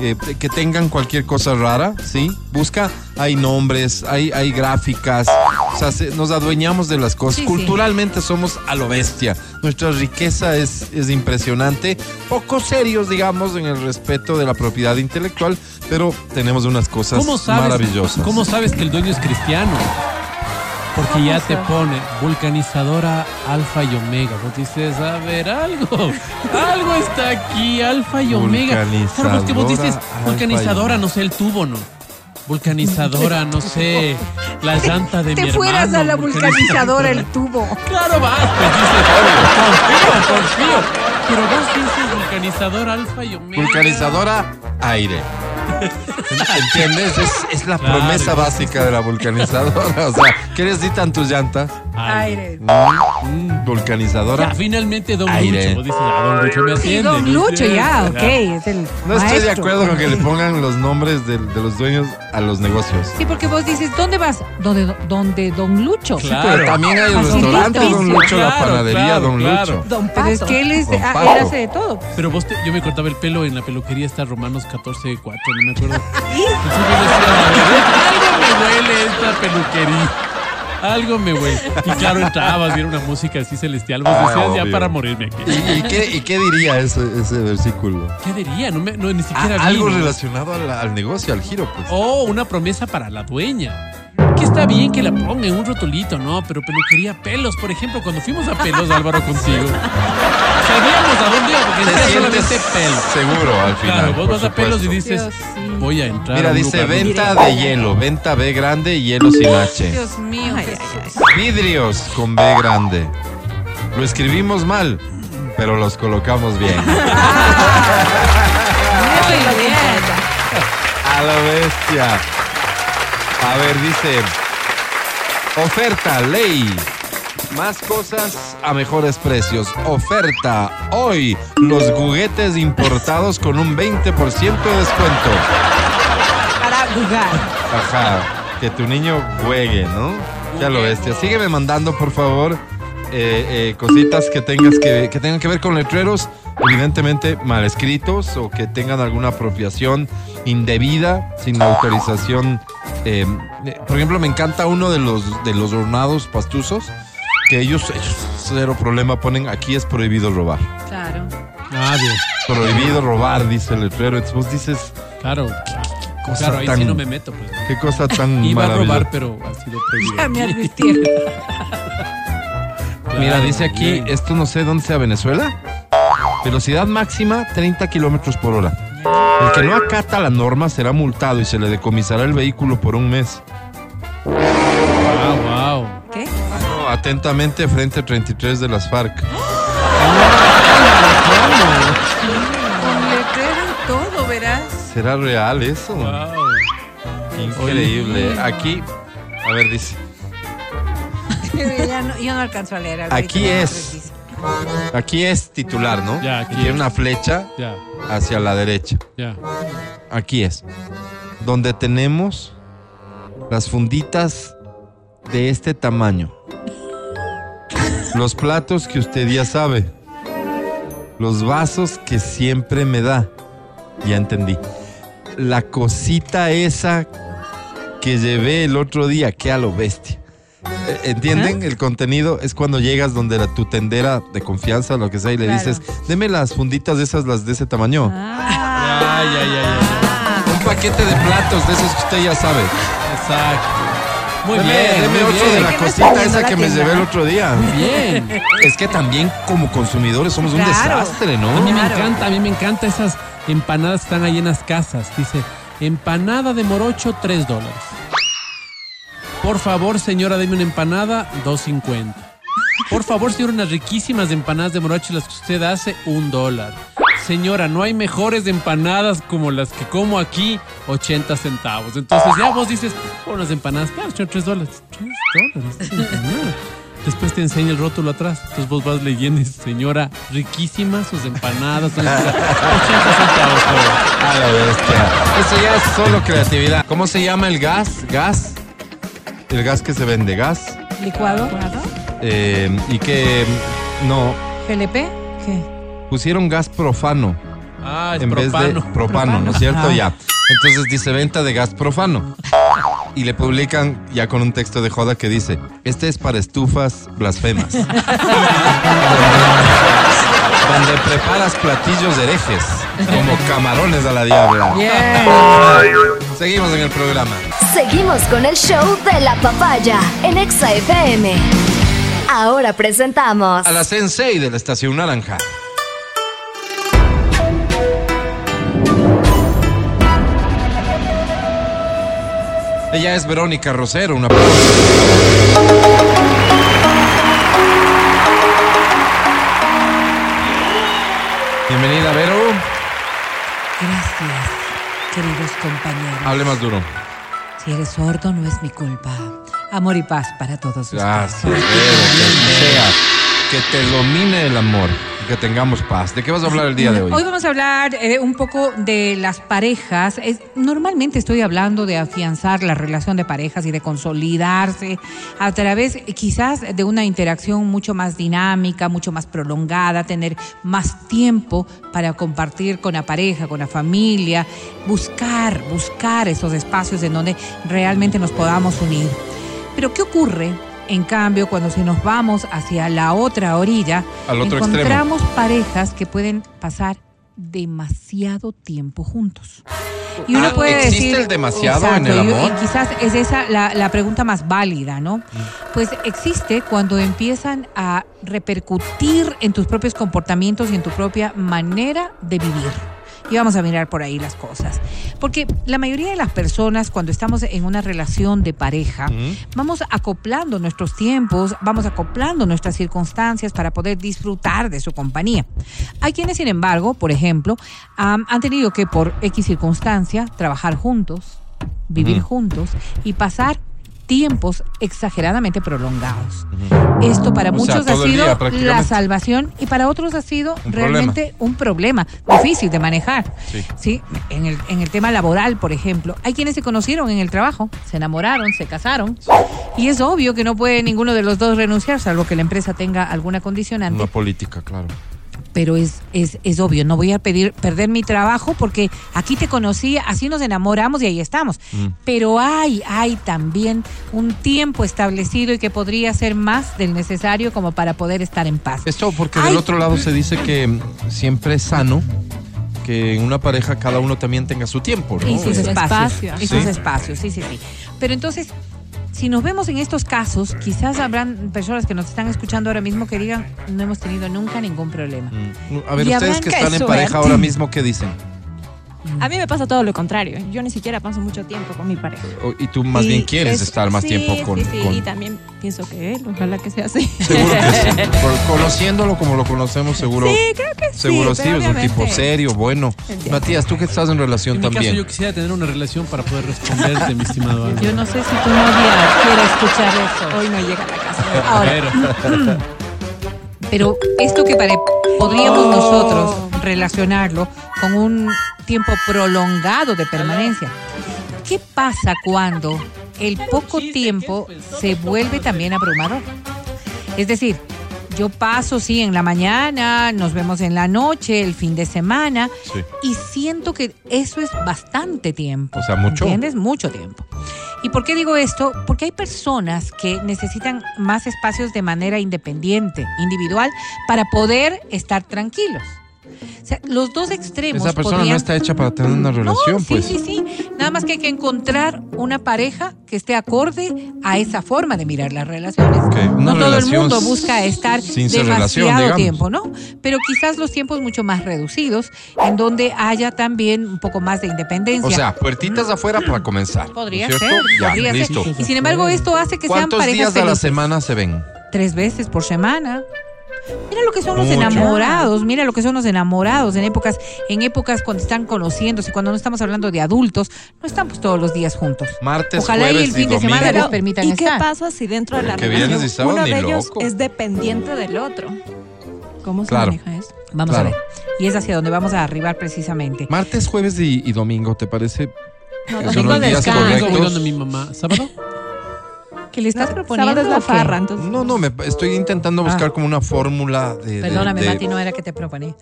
eh, que tengan cualquier cosa rara, ¿sí? Busca, hay nombres, hay, hay gráficas, o sea, se- nos adueñamos de las cosas. Sí, sí. Culturalmente somos a lo bestia. Nuestra riqueza es, es impresionante. Poco serios, digamos, en el respeto de la propiedad intelectual, pero tenemos unas cosas ¿Cómo sabes, maravillosas. ¿Cómo sabes que el dueño es cristiano? Porque ya te pone vulcanizadora alfa y omega. Vos dices, a ver, algo, algo está aquí, alfa y omega. Claro, porque vos dices, Vulcanizadora, no sé, el tubo, ¿no? Vulcanizadora, no sé, la llanta de mi te fueras hermano, a la vulcanizadora el tubo. Claro, vas, pues dices, confío, confío. Pero vos dices vulcanizadora alfa y omega. Vulcanizadora, aire. ¿Entiendes? Es, es la Claro. promesa básica de la vulcanizadora. O sea, ¿qué necesitan tus llantas? Aire. Mm, vulcanizadora. Ya, finalmente Don Aire. Lucho. Vos dices, ah, Don Lucho me Sí, don. Lucho, ya, Ya. ok. Es el No estoy de acuerdo con que le pongan los nombres de, de los dueños a los negocios. Sí, porque vos dices, ¿dónde vas? ¿Dónde, dónde Don Lucho? Claro. Pero también hay el Facilito. restaurante Don Lucho, la panadería claro, Don claro. Lucho. Don Pero es que él, es, ah, él hace de todo. Pero vos, te- yo me cortaba el pelo en la peluquería esta Romanos 14 4, no me acuerdo. Entonces yo decía, algo me huele esta peluquería. Algo me huele. Y claro, entrabas y era una música así celestial. Vos Ah, decías ya para morirme aquí. ¿Y, y qué, y qué diría ese, ese versículo? ¿Qué diría? No, me, no ni Ah, siquiera vi, algo ¿no? relacionado al, al negocio, al giro, pues. Oh, una promesa para la dueña. Que está bien que la ponga en un rotulito, ¿no? Pero peluquería pelos, por ejemplo, cuando fuimos a pelos, Álvaro, contigo. Sabíamos a dónde iba, porque decía solamente pelos. seguro al final. Claro, vos vas a pelos y dices, Dios, sí. voy a entrar. Mira, a un dice lugar venta de hielo, venta B grande y hielo sin H. Dios mío, Ay, ay, Jesús. Vidrios con B grande. Lo escribimos mal, pero los colocamos bien. Muy bien. A la bestia. A ver, dice. Oferta, ley. Más cosas a mejores precios. Oferta. Hoy, los juguetes importados con un 20% de descuento. Para jugar. Ajá. Que tu niño juegue, ¿no? Ya lo bestia. Sígueme mandando, por favor, eh, eh, cositas que tengas que, que tengan que ver con letreros, evidentemente mal escritos o que tengan alguna apropiación indebida, sin autorización. Eh, eh, por ejemplo, me encanta uno de los de los hornados pastuzos, que ellos, ellos cero problema ponen aquí es prohibido robar. Claro. Bien. Prohibido robar, dice el letrero. Entonces vos dices, Claro. cosa Claro, ahí tan, sí no me meto, pues. qué cosa tan Iba a maravillosa. robar, pero ha sido prohibido. Ya me advirtieron. Mira, dice aquí, bien. esto no sé dónde sea Venezuela. Velocidad máxima 30 kilómetros por hora. El que no acata la norma será multado y se le decomisará el vehículo por un mes. Wow, wow. ¿Qué? No, atentamente, frente 33 de las FARC. Con letrero y todo, verás. ¿Será real eso? Wow. Increíble. Aquí, a ver, dice. ya no, yo no alcanzo a leer. Aquí es. Aquí es titular, ¿no? Ya, Y aquí tiene es. una flecha Ya, hacia la derecha. ya. Aquí es. Donde tenemos las funditas de este tamaño. Los platos que usted ya sabe. Los vasos que siempre me da. Ya entendí. La cosita esa que llevé el otro día, que a lo bestia. Eh, ¿Entienden? El contenido es cuando llegas donde la, tu tendera de confianza, lo que sea, y le Claro. dices, deme las funditas de esas, las de ese tamaño. Ah. Ya, ya, ya, ya. Un paquete de platos de esos que usted ya sabe. Exacto. Muy deme bien, deme muy otro bien. de la ¿Qué me está cosita esa la que me llevé el otro día. Bien. Es que también como consumidores somos un desastre, A mí ¿no? me Claro. encanta, a mí me encanta esas empanadas que están ahí en las casas. Dice, empanada de morocho, 3 dólares. Por favor, señora, deme una empanada, 2.50. Por favor, señor, unas riquísimas empanadas de morocho, las que usted hace, un dólar. señora, no hay mejores empanadas como las que como aquí, 80 centavos. Entonces ya vos dices, unas empanadas, claro, son 3 dólares. 3 dólares. Después te enseña el rótulo atrás. Entonces vos vas leyendo señora, riquísimas sus empanadas. son 80 centavos. A la bestia. Eso ya es solo creatividad. ¿Cómo se llama el gas? ¿Gas? El gas que se vende, gas. ¿Licuado? Eh, y que no, ¿GLP? ¿Qué? pusieron gas profano Ah, es en vez de propano, ¿no es cierto? Ah. Ya. Entonces dice venta de gas profano. Y le publican ya con un texto de joda que dice, este es para estufas blasfemas. donde, donde preparas platillos herejes, como camarones a la diabla. Seguimos en el programa. Seguimos con el show de la papaya en Exa FM. Ahora presentamos A la sensei de la estación naranja. Ella es Verónica Rosero, una Bienvenida, Vero. Gracias, queridos compañeros. Hable más duro. Si eres sordo, no es mi culpa. Amor y paz para todos ustedes. Gracias. Que sea. Que te domine el amor. Que tengamos paz. ¿De qué vas a hablar el día de hoy? Hoy vamos a hablar eh, un poco de las parejas. Es- normalmente estoy hablando de afianzar la relación de parejas y de consolidarse a través quizás de una interacción mucho más dinámica, mucho más prolongada, tener más tiempo para compartir con la pareja, con la familia, buscar, buscar esos espacios en donde realmente nos podamos unir. Pero ¿qué ocurre? En cambio, cuando si nos vamos hacia la otra orilla, Al otro extremo. encontramos parejas que pueden pasar demasiado tiempo juntos. Y uno Ah, puede ¿existe decir, el demasiado en el amor? Y quizás es esa la, la pregunta más válida, ¿no? Pues existe cuando empiezan a repercutir en tus propios comportamientos y en tu propia manera de vivir. Y vamos a mirar por ahí las cosas. Porque la mayoría de las personas, cuando estamos en una relación de pareja, vamos acoplando nuestros tiempos, vamos acoplando nuestras circunstancias para poder disfrutar de su compañía. Hay quienes, sin embargo, por ejemplo, han tenido que por X circunstancia trabajar juntos, vivir juntos y pasar tiempos exageradamente prolongados. Esto para O sea, muchos ha sido día, la salvación y para otros ha sido Un realmente un problema difícil de manejar. Sí. Sí, en el, en el tema laboral, por ejemplo, hay quienes se conocieron en el trabajo, se enamoraron, se casaron, y es obvio que no puede ninguno de los dos renunciar, salvo que la empresa tenga alguna condicionante, Una política, claro. Pero es, es, es obvio, no voy a pedir perder mi trabajo porque aquí te conocí, así nos enamoramos y ahí estamos. Mm. Pero hay, hay también un tiempo establecido y que podría ser más del necesario como para poder estar en paz. Esto porque Ay. del otro lado se dice que siempre es sano que en una pareja cada uno también tenga su tiempo, ¿no? Y sus Su Eh, espacios. espacio. Y sus espacios, sí, sí, sí. Pero entonces, si nos vemos en estos casos, quizás habrán personas que nos están escuchando ahora mismo que digan, no hemos tenido nunca ningún problema. mm, A ver, Y ustedes que están en pareja ahora mismo, ¿qué dicen? A mí me pasa todo lo contrario. Yo ni siquiera paso mucho tiempo con mi pareja. Y tú más Y bien quieres es- estar más sí, tiempo con... Sí, sí, con- y también pienso que él, ojalá que sea así. Seguro que sí. Conociéndolo como lo conocemos, seguro. Sí, creo que sí. Seguro sí, es un tipo serio, bueno. Entiendo. Matías, tú que estás en relación En mi también. caso, yo quisiera tener una relación para poder responderte, mi estimado Álvaro. Yo no sé si tu novia quiere escuchar eso. Hoy no llega a la casa. Ahora, Pero, esto que pare- podríamos nosotros relacionarlo con un tiempo prolongado de permanencia. ¿Qué pasa cuando el poco tiempo se vuelve también abrumador? Es decir, yo paso, sí, en la mañana, nos vemos en la noche, el fin de semana, Sí. y siento que eso es bastante tiempo. O sea, mucho. ¿Entiendes? Mucho tiempo. ¿Y por qué digo esto? Porque hay personas que necesitan más espacios de manera independiente, individual, para poder estar tranquilos. O sea, los dos extremos. Esa persona podrían- no está hecha para tener una relación, sí, pues. sí, sí. Nada más que hay que encontrar una pareja que esté acorde a esa forma de mirar las relaciones. Una no todo el mundo busca estar sin demasiado tiempo, ¿no? Pero quizás los tiempos mucho más reducidos, en donde haya también un poco más de independencia. O sea, puertitas afuera para comenzar. ¿no podría ser? Ya, podría listo. ser. Y sin embargo, esto hace que sean ¿Cuántos parejas días a la semana se ven? Tres veces por semana. Mira lo que son los enamorados, mira lo que son los enamorados en épocas, en épocas cuando están conociéndose, cuando no estamos hablando de adultos, no están pues todos los días juntos. Martes, Ojalá y jueves el fin y de semana les permitan ¿Y qué pasa si dentro de la y relación uno de ellos loco. es dependiente del otro? ¿Cómo se Claro. maneja eso? Vamos Claro. a ver. Y es hacia donde vamos a arribar precisamente. Martes, jueves y, y domingo, ¿te parece? No, domingo los días descanso. Domingo voy donde mi mamá. ¿Sábado? ¿Qué le estás No, proponiendo? es la farra, entonces. No, no, me estoy intentando buscar Ah. como una fórmula de, Perdóname, de- Mati, no era que te proponí.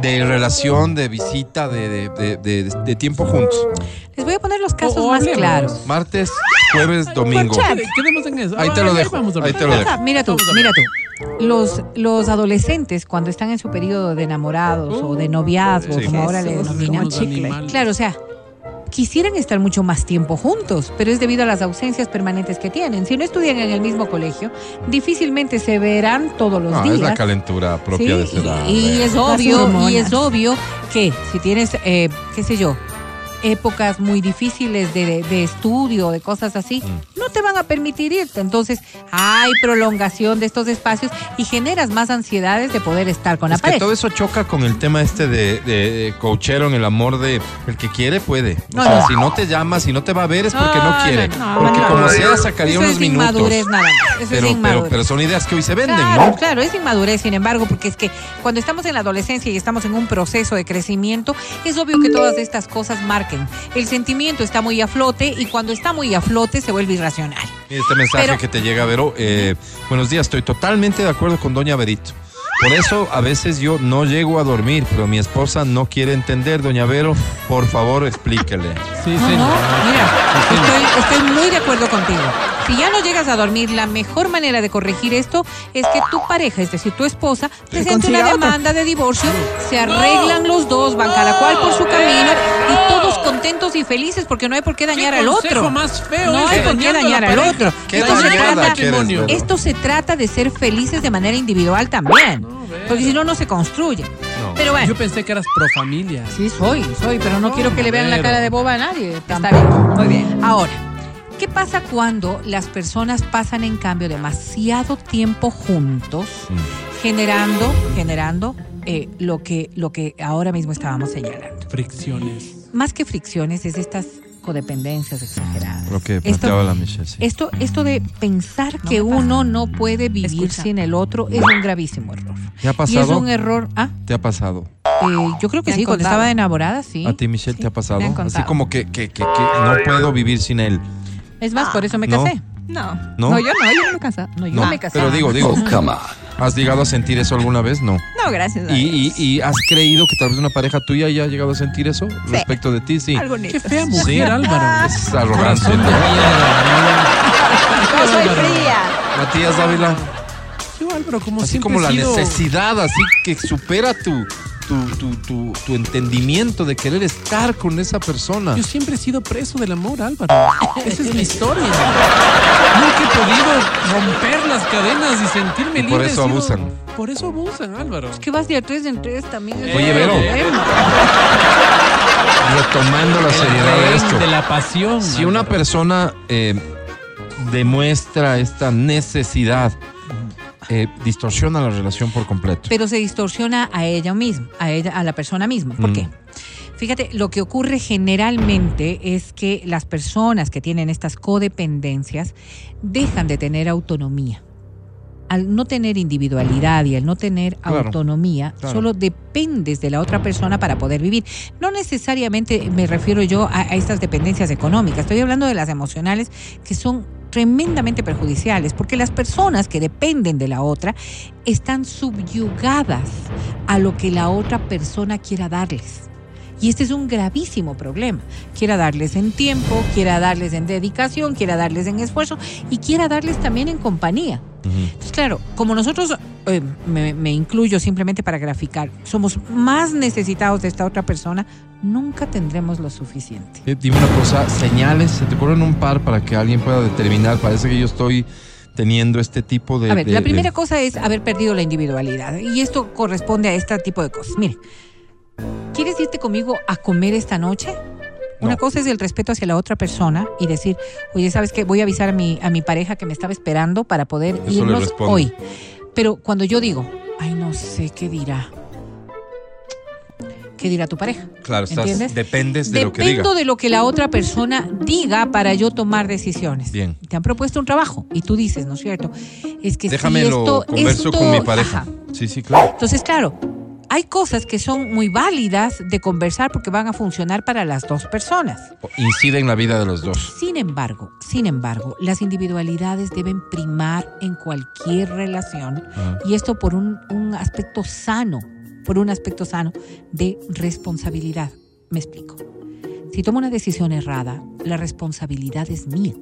de relación, de visita, de, de- de- de- de tiempo juntos. Les voy a poner los casos O- o más hablemos. claros. Martes, jueves, domingo. chat. Quedemos en eso. Ahí te lo dejo, ahí te lo dejo. Mira tú, mira tú. Los, los adolescentes, cuando están en su periodo de enamorados o de noviazgo, Sí. como ahora le denominan, chicle. animales. Claro, o sea, quisieran estar mucho más tiempo juntos, pero es debido a las ausencias permanentes que tienen. Si no estudian en el mismo colegio, difícilmente se verán todos los Ah, días. es la calentura propia Sí, de esa edad. y, y es obvio, y es obvio que si tienes, eh, qué sé yo, épocas muy difíciles de, estudio, de cosas así, Mm. no te van a permitir irte. Entonces hay prolongación de estos espacios y generas más ansiedades de poder estar con la Es que todo eso choca con el tema este de, de, de coachero en el amor de el que quiere puede. O No, sea, no. si no te llama, si no te va a ver es porque no, No, quiere. porque como sea sacaría Eso unos es minutos. inmadurez nada más. Eso es Pero, pero, inmadurez. pero son ideas que hoy se venden, Claro, ¿no? claro, es inmadurez, sin embargo, porque es que cuando estamos en la adolescencia y estamos en un proceso de crecimiento, es obvio que todas estas cosas El sentimiento está muy a flote y cuando está muy a flote se vuelve irracional. Este mensaje Pero- que te llega, Vero. eh, buenos días, estoy totalmente de acuerdo con Doña Verito. Por eso a veces yo no llego a dormir, pero mi esposa no quiere entender, Doña Vero. Por favor, explíquele. Sí, sí. no, mira, estoy, estoy muy de acuerdo contigo. Si ya no llegas a dormir, la mejor manera de corregir esto es que tu pareja, es decir, tu esposa, presente una demanda de divorcio, se arreglan los dos, van cada cual por su camino y todos contentos y felices porque no hay por qué dañar ¿Qué al otro. más feo No hay por qué dañar al otro. ¿Qué Esto se, trata, esto se trata de ser felices de manera individual también. No. Porque si no, no se construye. No. Pero bueno. Yo pensé que eras pro familia. Sí, soy, soy, pero no, No, quiero que le vean la cara de boba a nadie. Está bien. Muy bien. Ahora, ¿qué pasa cuando las personas pasan en cambio demasiado tiempo juntos, Mm. generando, generando eh, lo que lo que ahora mismo estábamos señalando? Fricciones. Más que fricciones, es estas codependencias exageradas. Lo que Esto- planteaba la Michelle, sí. esto, esto de pensar que uno no puede vivir Escucha. sin el otro es un gravísimo error. ¿Te ha Y es pasado? un error. Ah, ¿Te ha pasado? eh, yo creo que sí, cuando estaba enamorada, sí. ¿A ti, Michelle, te ha pasado? Así como que, que, que, que no puedo vivir sin él. Es más, por eso me no. casé. No. ¿No? No, yo no, yo no me casé. No, yo No, me casé. pero digo, digo, ¿has llegado a sentir eso alguna vez? No. No, gracias. a ¿Y, y, y has creído que tal vez una pareja tuya haya llegado a sentir eso respecto de ti? Sí. Algo. Qué fea Sí. mujer, Álvaro. Es arrogante, ¿no? Yo soy fría. Matías Dávila, Yo, Álvaro, como así como la sido- necesidad, así que supera tu, tu, tu, tu, tu entendimiento de querer estar con esa persona. Yo siempre he sido preso del amor, Álvaro. Esa es mi historia. Nunca he podido romper las cadenas y sentirme Y libre. por He eso sido- abusan. Por eso abusan, Álvaro. que vas de a tres en tres también. es Oye, Vero. Retomando la seriedad de esto. de la pasión. Si una persona eh, demuestra esta necesidad, eh, distorsiona la relación por completo. Pero se distorsiona a ella misma, a ella, a la persona misma. ¿Por Mm. qué? Fíjate, lo que ocurre generalmente es que las personas que tienen estas codependencias dejan de tener autonomía. Al no tener individualidad y al no tener Claro, autonomía, claro. solo dependes de la otra persona para poder vivir. No necesariamente me refiero yo a, a estas dependencias económicas, estoy hablando de las emocionales que son tremendamente perjudiciales, porque las personas que dependen de la otra están subyugadas a lo que la otra persona quiera darles. Y este es un gravísimo problema. Quiera darles en tiempo, quiera darles en dedicación, quiera darles en esfuerzo y quiera darles también en compañía. Entonces, claro, como nosotros, eh, me, me incluyo simplemente para graficar, somos más necesitados de esta otra persona, nunca tendremos lo suficiente. Eh, dime una cosa, señales, ¿se te ocurren un par para que alguien pueda determinar? Parece que yo estoy teniendo este tipo de... A ver, de- la de- primera cosa es haber perdido la individualidad. Y esto corresponde a este tipo de cosas. Mire, ¿quieres irte conmigo a comer esta noche? Una cosa es el respeto hacia la otra persona y decir, oye, ¿sabes qué? Voy a avisar a mi, a mi pareja que me estaba esperando para poder Eso irnos hoy. Pero cuando yo digo, ay, no sé qué dirá. ¿Qué dirá tu pareja? Claro, estás, ¿Entiendes? dependes de lo que diga. Dependo de lo que la otra persona diga para yo tomar decisiones. Bien. Te han propuesto un trabajo y tú dices, ¿no es cierto? Es que si Déjame esto, lo converso esto- con mi pareja. Ajá. Sí, sí, claro. Entonces, claro, hay cosas que son muy válidas de conversar porque van a funcionar para las dos personas. Incide en la vida de los dos. Sin embargo, sin embargo, las individualidades deben primar en cualquier relación y esto por un, un aspecto sano, por un aspecto sano de responsabilidad. Me explico. Si tomo una decisión errada, la responsabilidad es mía.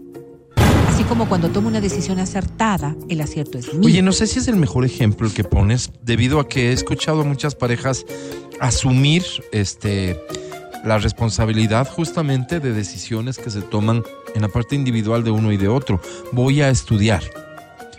Así como cuando tomo una decisión acertada, el acierto es mío. Oye, no sé si es el mejor ejemplo el que pones, debido a que he escuchado a muchas parejas asumir este la responsabilidad justamente de decisiones que se toman en la parte individual de uno y de otro. Voy a estudiar.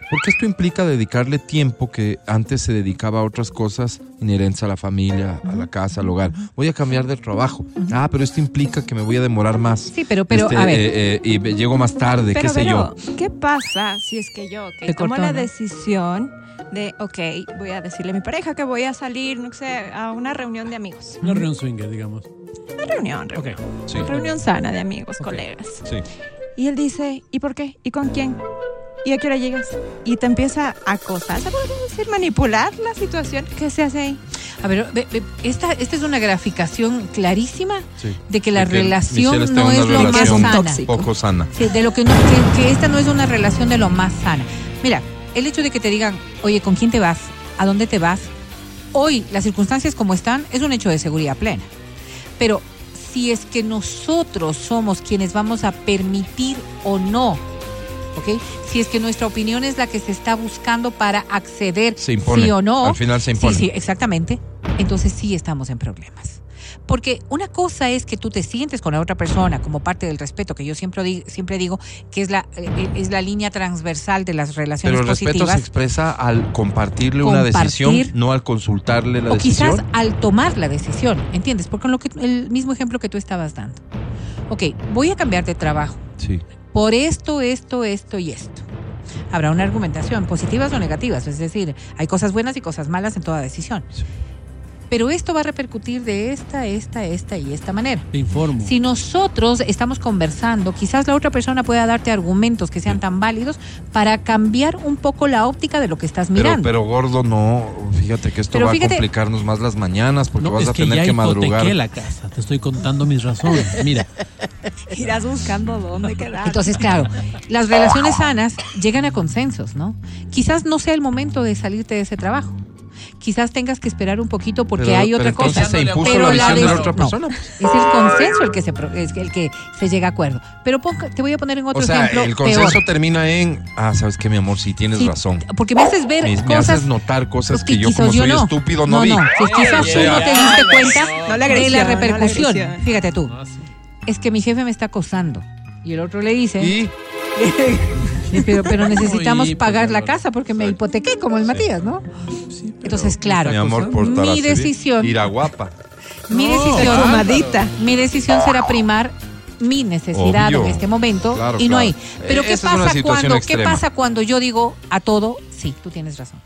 Porque esto implica dedicarle tiempo que antes se dedicaba a otras cosas inherentes a la familia, a la casa, al hogar. Voy a cambiar de trabajo. Ah, pero esto implica que me voy a demorar más. Sí, pero, pero, Este, a ver. eh, eh, y llego más tarde, qué sé pero, yo. ¿qué pasa si es que yo Te tomo cortó, la ¿no? decisión de, ok, voy a decirle a mi pareja que voy a salir, no sé, a una reunión de amigos? Una reunión swinger, digamos. Una reunión, reunión, Sí. reunión sana de amigos, colegas. Sí. Y él dice, ¿y por qué? ¿Y con quién? ¿Y a qué hora llegas? Y te empieza a acosar, ¿se puede decir? Manipular la situación. ¿Qué se hace ahí? A ver, ve- ve, esta, esta es una graficación clarísima Sí. de que la De que relación no es lo más relación sana. Poco sana. Sí, de lo que, no, que, que esta no es una relación de lo más sana. Mira, el hecho de que te digan, oye, ¿con quién te vas? ¿A dónde te vas? Hoy, las circunstancias como están, es un hecho de seguridad plena. Pero si es que nosotros somos quienes vamos a permitir o no, ¿ok? Si es que nuestra opinión es la que se está buscando para acceder, Se impone. sí o no. Al final se impone. Sí, sí, exactamente. Entonces sí estamos en problemas. Porque una cosa es que tú te sientes con la otra persona como parte del respeto, que yo siempre, di- siempre digo que es la, eh, es la línea transversal de las relaciones Pero el respeto se expresa al compartirle una decisión, no al consultarle la o decisión. quizás al tomar la decisión, ¿entiendes? Porque lo que, el mismo ejemplo que tú estabas dando. Ok, voy a cambiar de trabajo Sí. Por esto, esto, esto y esto. Habrá una argumentación, positivas o negativas, es decir, hay cosas buenas y cosas malas en toda decisión. Sí. Pero esto va a repercutir de esta, esta, esta y esta manera. Te informo. Si nosotros estamos conversando, quizás la otra persona pueda darte argumentos que sean tan válidos para cambiar un poco la óptica de lo que estás Pero, mirando. pero gordo, no. Fíjate que esto Pero va fíjate- a complicarnos más las mañanas porque No, vas a que tener ya que madrugar. la casa. Te estoy contando mis razones. Mira, Irás buscando dónde quedar. Entonces, claro, las relaciones sanas llegan a consensos, ¿no? Quizás no sea el momento de salirte de ese trabajo. Quizás tengas que esperar un poquito porque Pero- hay pero otra entonces cosa. se impuso Pero la visión de la des- otra no, persona. es el consenso el que se es el que se llega a acuerdo. Pero ponga- te voy a poner en otro O sea, ejemplo el consenso peor. termina en, ah, sabes que mi amor, sí tienes Sí, razón. Porque me haces ver Me, me cosas haces notar cosas pues, que yo como soy no. estúpido no, no, vi. no, si quizás tú no te diste cuenta No la de la no la repercusión. Fíjate tú, Ah, sí. Es que mi jefe me está acosando. Y el otro le dice, Y Sí, pero, pero necesitamos Uy, pues, pagar la Álvaro. casa porque me hipotequé, como el Matías, ¿no? Sí, pero Entonces, claro, mi amor, por mi decisión, Ir a guapa. mi No, decisión, fumadita. mi decisión será primar mi necesidad Obvio. en este momento Claro, y no claro. hay. Pero Eh, ¿qué pasa cuando qué pasa cuando yo digo a todo, sí, tú tienes razón.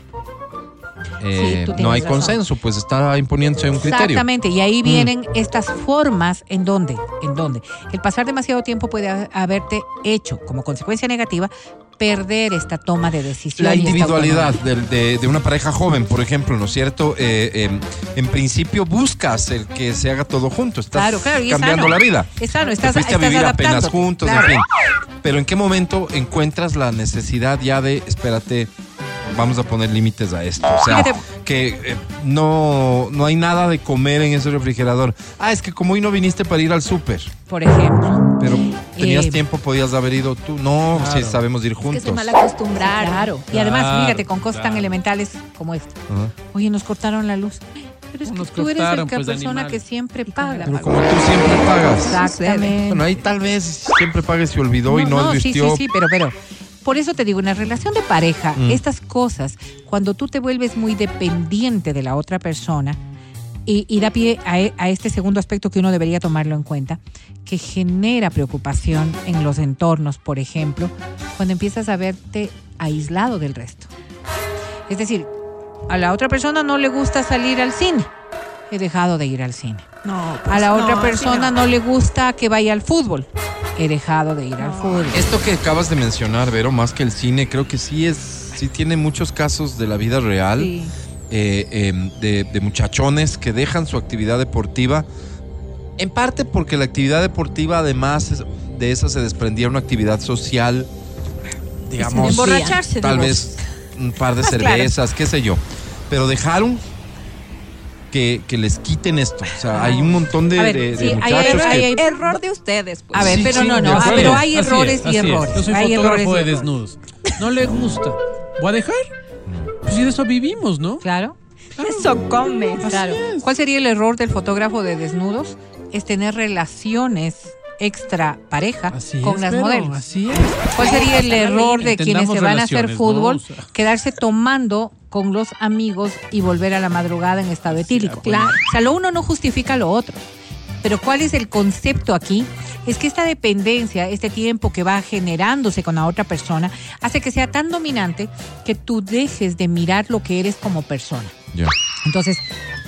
Eh, no hay razón. consenso, pues está imponiéndose un criterio. Exactamente, y Mm. ahí vienen estas formas en donde, en donde el pasar demasiado tiempo puede ha- haberte hecho como consecuencia negativa perder esta toma de decisión. La individualidad de, de una pareja joven, por ejemplo, ¿no es cierto? Eh, eh, en principio buscas el que se haga todo junto. Estás Claro, claro, y es cambiando la vida. Es sano, Te estás, fuiste a estás vivir apenas adaptando. juntos, Claro. en fin. Pero ¿en qué momento encuentras la necesidad ya de, espérate, vamos a poner límites a esto? O sea, Fíjate. que eh, no, no hay nada de comer en ese refrigerador. Ah, es que como hoy no viniste para ir al súper, Por ejemplo. pero tenías Eh, tiempo, podías haber ido tú. No, si sabemos ir que juntos. se mal acostumbraron. Claro. Y además, Claro, fíjate, con cosas tan claro. elementales como esta. Ajá. Oye, nos cortaron la luz. Pero es que Nos tú eres la cortaron, pues, persona animal. que siempre paga. Pero como tú siempre pagas. Exactamente. Bueno, ahí tal vez siempre pague se olvidó y no, sí, advirtió. sí, sí, pero, pero. Por eso te digo, en la relación de pareja, Mm. estas cosas, cuando tú te vuelves muy dependiente de la otra persona, y, y da pie a, e- a este segundo aspecto que uno debería tomarlo en cuenta, que genera preocupación en los entornos, por ejemplo, cuando empiezas a verte aislado del resto. Es decir, a la otra persona no le gusta salir al cine. He dejado de ir al cine. No, A pues la no, otra persona no. le gusta que vaya al fútbol. He dejado de ir al fútbol. Esto que acabas de mencionar, Vero, más que el cine, creo que sí es, sí tiene muchos casos de la vida real, Sí. eh, eh, de, de muchachones que dejan su actividad deportiva, en parte porque la actividad deportiva además de esa se desprendía una actividad social, digamos, Emborracharse, tal vez un par de claro. cervezas, qué sé yo, pero dejaron que, que les quiten esto. O sea, hay un montón de, ver, de- sí, hay- muchachos hay- que... hay- Error de ustedes, pues. A ver, Sí, pero sí, no, no. ah, pero hay es, errores y es. errores. Yo soy hay errores fotógrafo de desnudos. No le gusta. ¿Voy a dejar? Pues si de eso vivimos, ¿no? Claro. Eso comes. Claro. ¿Cuál sería el error del fotógrafo de desnudos? Es tener relaciones extra pareja Así con es, las pero modelos. Así es. ¿Cuál sería el error de quienes se van a hacer fútbol? ¿no? O sea. Quedarse tomando con los amigos y volver a la madrugada en estado etílico. de acuerdo. O sea, lo uno no justifica lo otro. Pero ¿cuál es el concepto aquí? Es que esta dependencia, este tiempo que va generándose con la otra persona, hace que sea tan dominante que tú dejes de mirar lo que eres como persona. Entonces,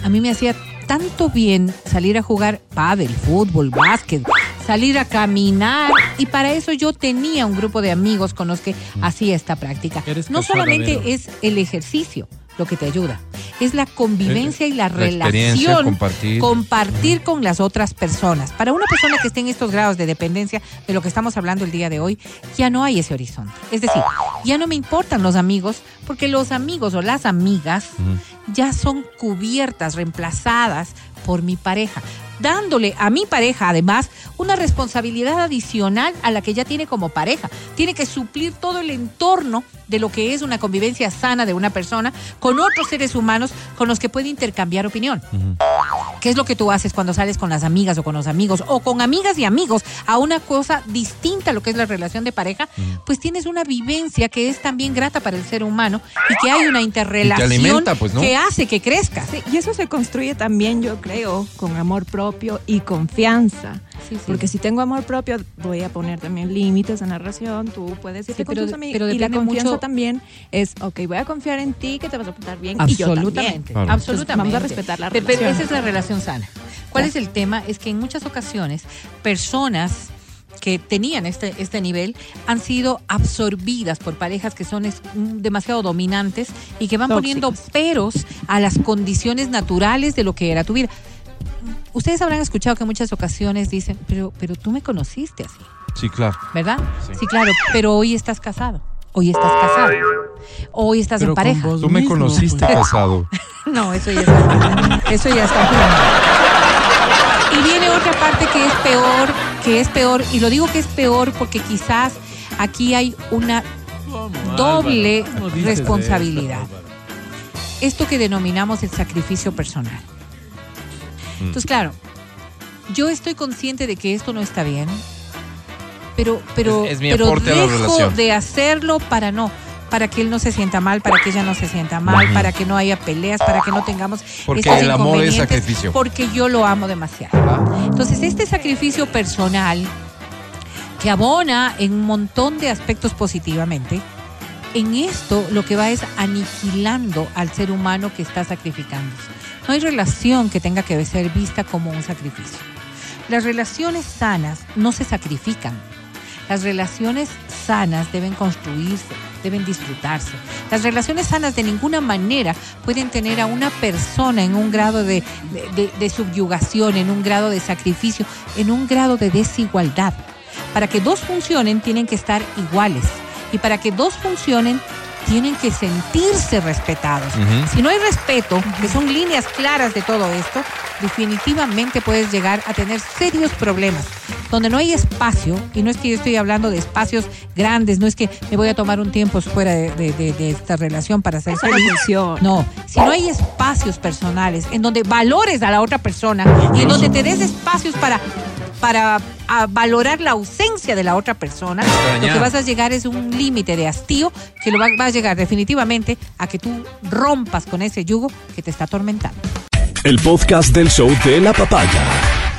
a mí me hacía tanto bien salir a jugar pádel, fútbol, básquet, salir a caminar y para eso yo tenía un grupo de amigos con los que hacía esta práctica. No solamente es el ejercicio lo que te ayuda, es la convivencia y la, relación, compartir. compartir con las otras personas. Para una persona que esté en estos grados de dependencia de lo que estamos hablando el día de hoy, ya no hay ese horizonte. Es decir, ya no me importan los amigos porque los amigos o las amigas ya son cubiertas, reemplazadas por mi pareja, dándole a mi pareja además una responsabilidad adicional a la que ya tiene como pareja. Tiene que suplir todo el entorno de lo que es una convivencia sana de una persona con otros seres humanos con los que puede intercambiar opinión. ¿Qué es lo que tú haces cuando sales con las amigas o con los amigos o con amigas y amigos a una cosa distinta a lo que es la relación de pareja? Pues tienes una vivencia que es también grata para el ser humano y que hay una interrelación alimenta, pues, ¿no? que hace que crezca. Sí, y eso se construye también, yo creo, con amor propio y confianza. Sí, sí. Porque si tengo amor propio, voy a poner también límites en la relación. Tú puedes irte Sí, con pero- tus amigos. pero y la confianza mucho- también es, ok, voy a confiar en ti, que te vas a portar bien. Y yo también. Absolutamente, Claro. absolutamente. Entonces, vamos a respetar la Pero- pero relación. esa es la relación sana. ¿Cuál es el tema? Es que en muchas ocasiones personas que tenían este, este nivel han sido absorbidas por parejas que son es- mm, demasiado dominantes y que van poniendo peros a las condiciones naturales de lo que era tu vida. Ustedes habrán escuchado que en muchas ocasiones dicen, pero, pero tú me conociste así. Sí, claro. ¿verdad? Sí. Sí. claro, pero hoy estás casado. Hoy estás casado. Hoy estás Pero en pareja. Tú me mismo, conociste pues. casado. No, eso ya está. Eso ya está. Y viene otra parte que es peor, que es peor, y lo digo que es peor porque quizás aquí hay una ¿Cómo, Doble responsabilidad. esto que denominamos el sacrificio personal. Entonces, claro, yo estoy consciente de que esto no está bien, pero, pero, Es- es mi pero dejo de hacerlo para no, para que él no se sienta mal, para que ella no se sienta mal, para que no haya peleas, para que no tengamos Porque estos el amor es inconvenientes, sacrificio. Porque yo lo amo demasiado. Entonces, este sacrificio personal que abona en un montón de aspectos positivamente, en esto lo que va es aniquilando al ser humano que está sacrificándose. No hay relación que tenga que ser vista como un sacrificio. Las relaciones sanas no se sacrifican. Las relaciones sanas deben construirse, deben disfrutarse. Las relaciones sanas de ninguna manera pueden tener a una persona en un grado de, subyugación, en un grado de sacrificio, en un grado de desigualdad. Para que dos funcionen tienen que estar iguales. Y para que dos funcionen tienen que sentirse respetados. Si no hay respeto, que son líneas claras de todo esto, definitivamente puedes llegar a tener serios problemas. Donde no hay espacio, y no es que yo estoy hablando de espacios grandes, no es que me voy a tomar un tiempo fuera de, de- de- de esta relación para ser feliz. No, si no hay espacios personales en donde valores a la otra persona y en donde te des espacios para, para valorar la ausencia de la otra persona, lo que vas a llegar es un límite de hastío que lo va, va a llegar definitivamente a que tú rompas con ese yugo que te está atormentando. El podcast del show de la papaya.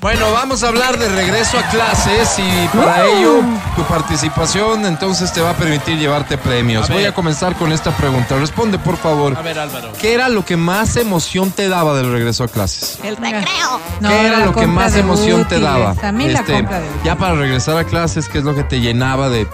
Bueno, vamos a hablar de regreso a clases y para ello tu participación entonces te va a permitir llevarte premios. A. Voy a comenzar con esta pregunta. Responde, por favor. A ver, Álvaro. ¿Qué era lo que más emoción te daba del regreso a clases? El recreo. No, ¿Qué era lo que más emoción te daba? A mí la Este, compra de. Ya para regresar a clases, ¿qué es lo que te llenaba de...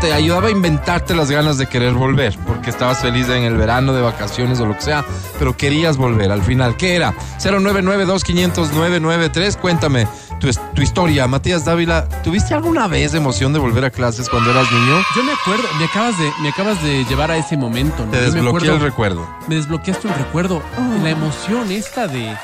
Te ayudaba a inventarte las ganas de querer volver, porque estabas feliz en el verano, de vacaciones o lo que sea, pero querías volver al final. ¿Qué era? 099-2500-993, cuéntame tu, historia. Matías Dávila, ¿tuviste alguna vez emoción de volver a clases cuando eras niño? Yo me acuerdo, me acabas de, me acabas de llevar a ese momento. ¿no? Te desbloqueé acuerdo- el recuerdo. Me desbloqueaste un recuerdo. La emoción esta de.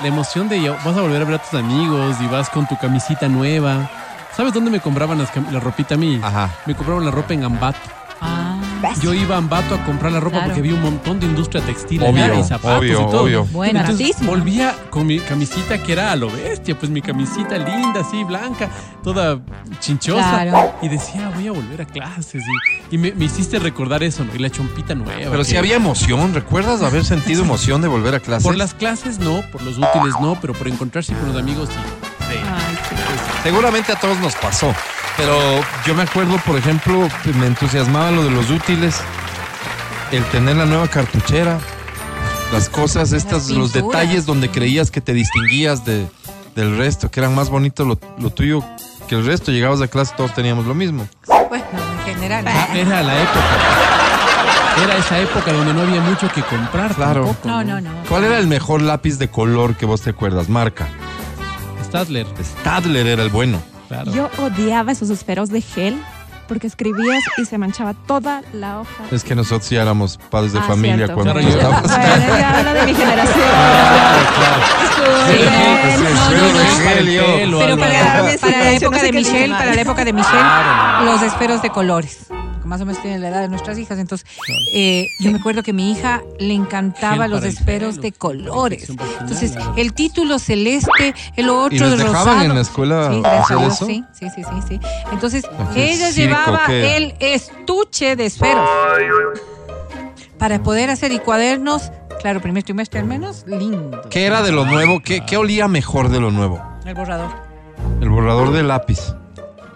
La emoción de vas a volver a ver a tus amigos y vas con tu camisita nueva. ¿Sabes dónde me compraban las cam- la ropita a mí? Ajá. Me compraban la ropa en Ambato. Ah, Yo iba a Ambato a comprar la ropa Claro. porque había un montón de industria textil Obvio, allá y zapatos obvio, y todo. obvio. Bueno, Entonces volvía con mi camisita que era a lo bestia, pues mi camisita linda, así, blanca, toda chinchosa. Claro. Y decía, voy a volver a clases. Y, y me, me hiciste recordar eso, ¿no? Y la chompita nueva. Pero que- si había emoción, ¿recuerdas haber sentido emoción de volver a clases? Por las clases no, por los útiles no, pero por encontrarse con los amigos sí. Sí. Ay, sí. Seguramente a todos nos pasó, pero yo me acuerdo, por ejemplo, me entusiasmaba lo de los útiles, el tener la nueva cartuchera, las cosas estas, los detalles donde creías que te distinguías de, del resto, que eran más bonitos lo, lo tuyo que el resto. Llegabas a clase, todos teníamos lo mismo. bueno, en general. Ah, Era la época. Era esa época donde no había mucho que comprar. Claro. tampoco, No, no, no. ¿Cuál era el mejor lápiz de color que vos te acuerdas? Marca. Stadler. Stadler era el bueno. Claro. Yo odiaba esos esferos de gel porque escribías y se manchaba toda la hoja. Es que nosotros ya éramos padres de Ah, familia cierto. cuando Claro, estabas. Bueno, ya habla de mi generación. Pero para, para la época de Michelle, para la época de Michelle, los esferos de colores. Más o menos tienen la edad de nuestras hijas. Entonces, eh, yo me acuerdo que a mi hija le encantaba Gel los esferos pelo. de colores. Entonces, el título celeste, el otro ¿Y el dejaban rosado. en la escuela Sí, hacer eso? sí, sí, sí, sí, sí. Entonces, ¿Qué ella circo, llevaba qué? el estuche de esferos para poder hacer y cuadernos. Claro, primer trimestre al menos, lindo. ¿Qué era de lo nuevo? ¿Qué, qué olía mejor de lo nuevo? El borrador. El borrador de lápiz,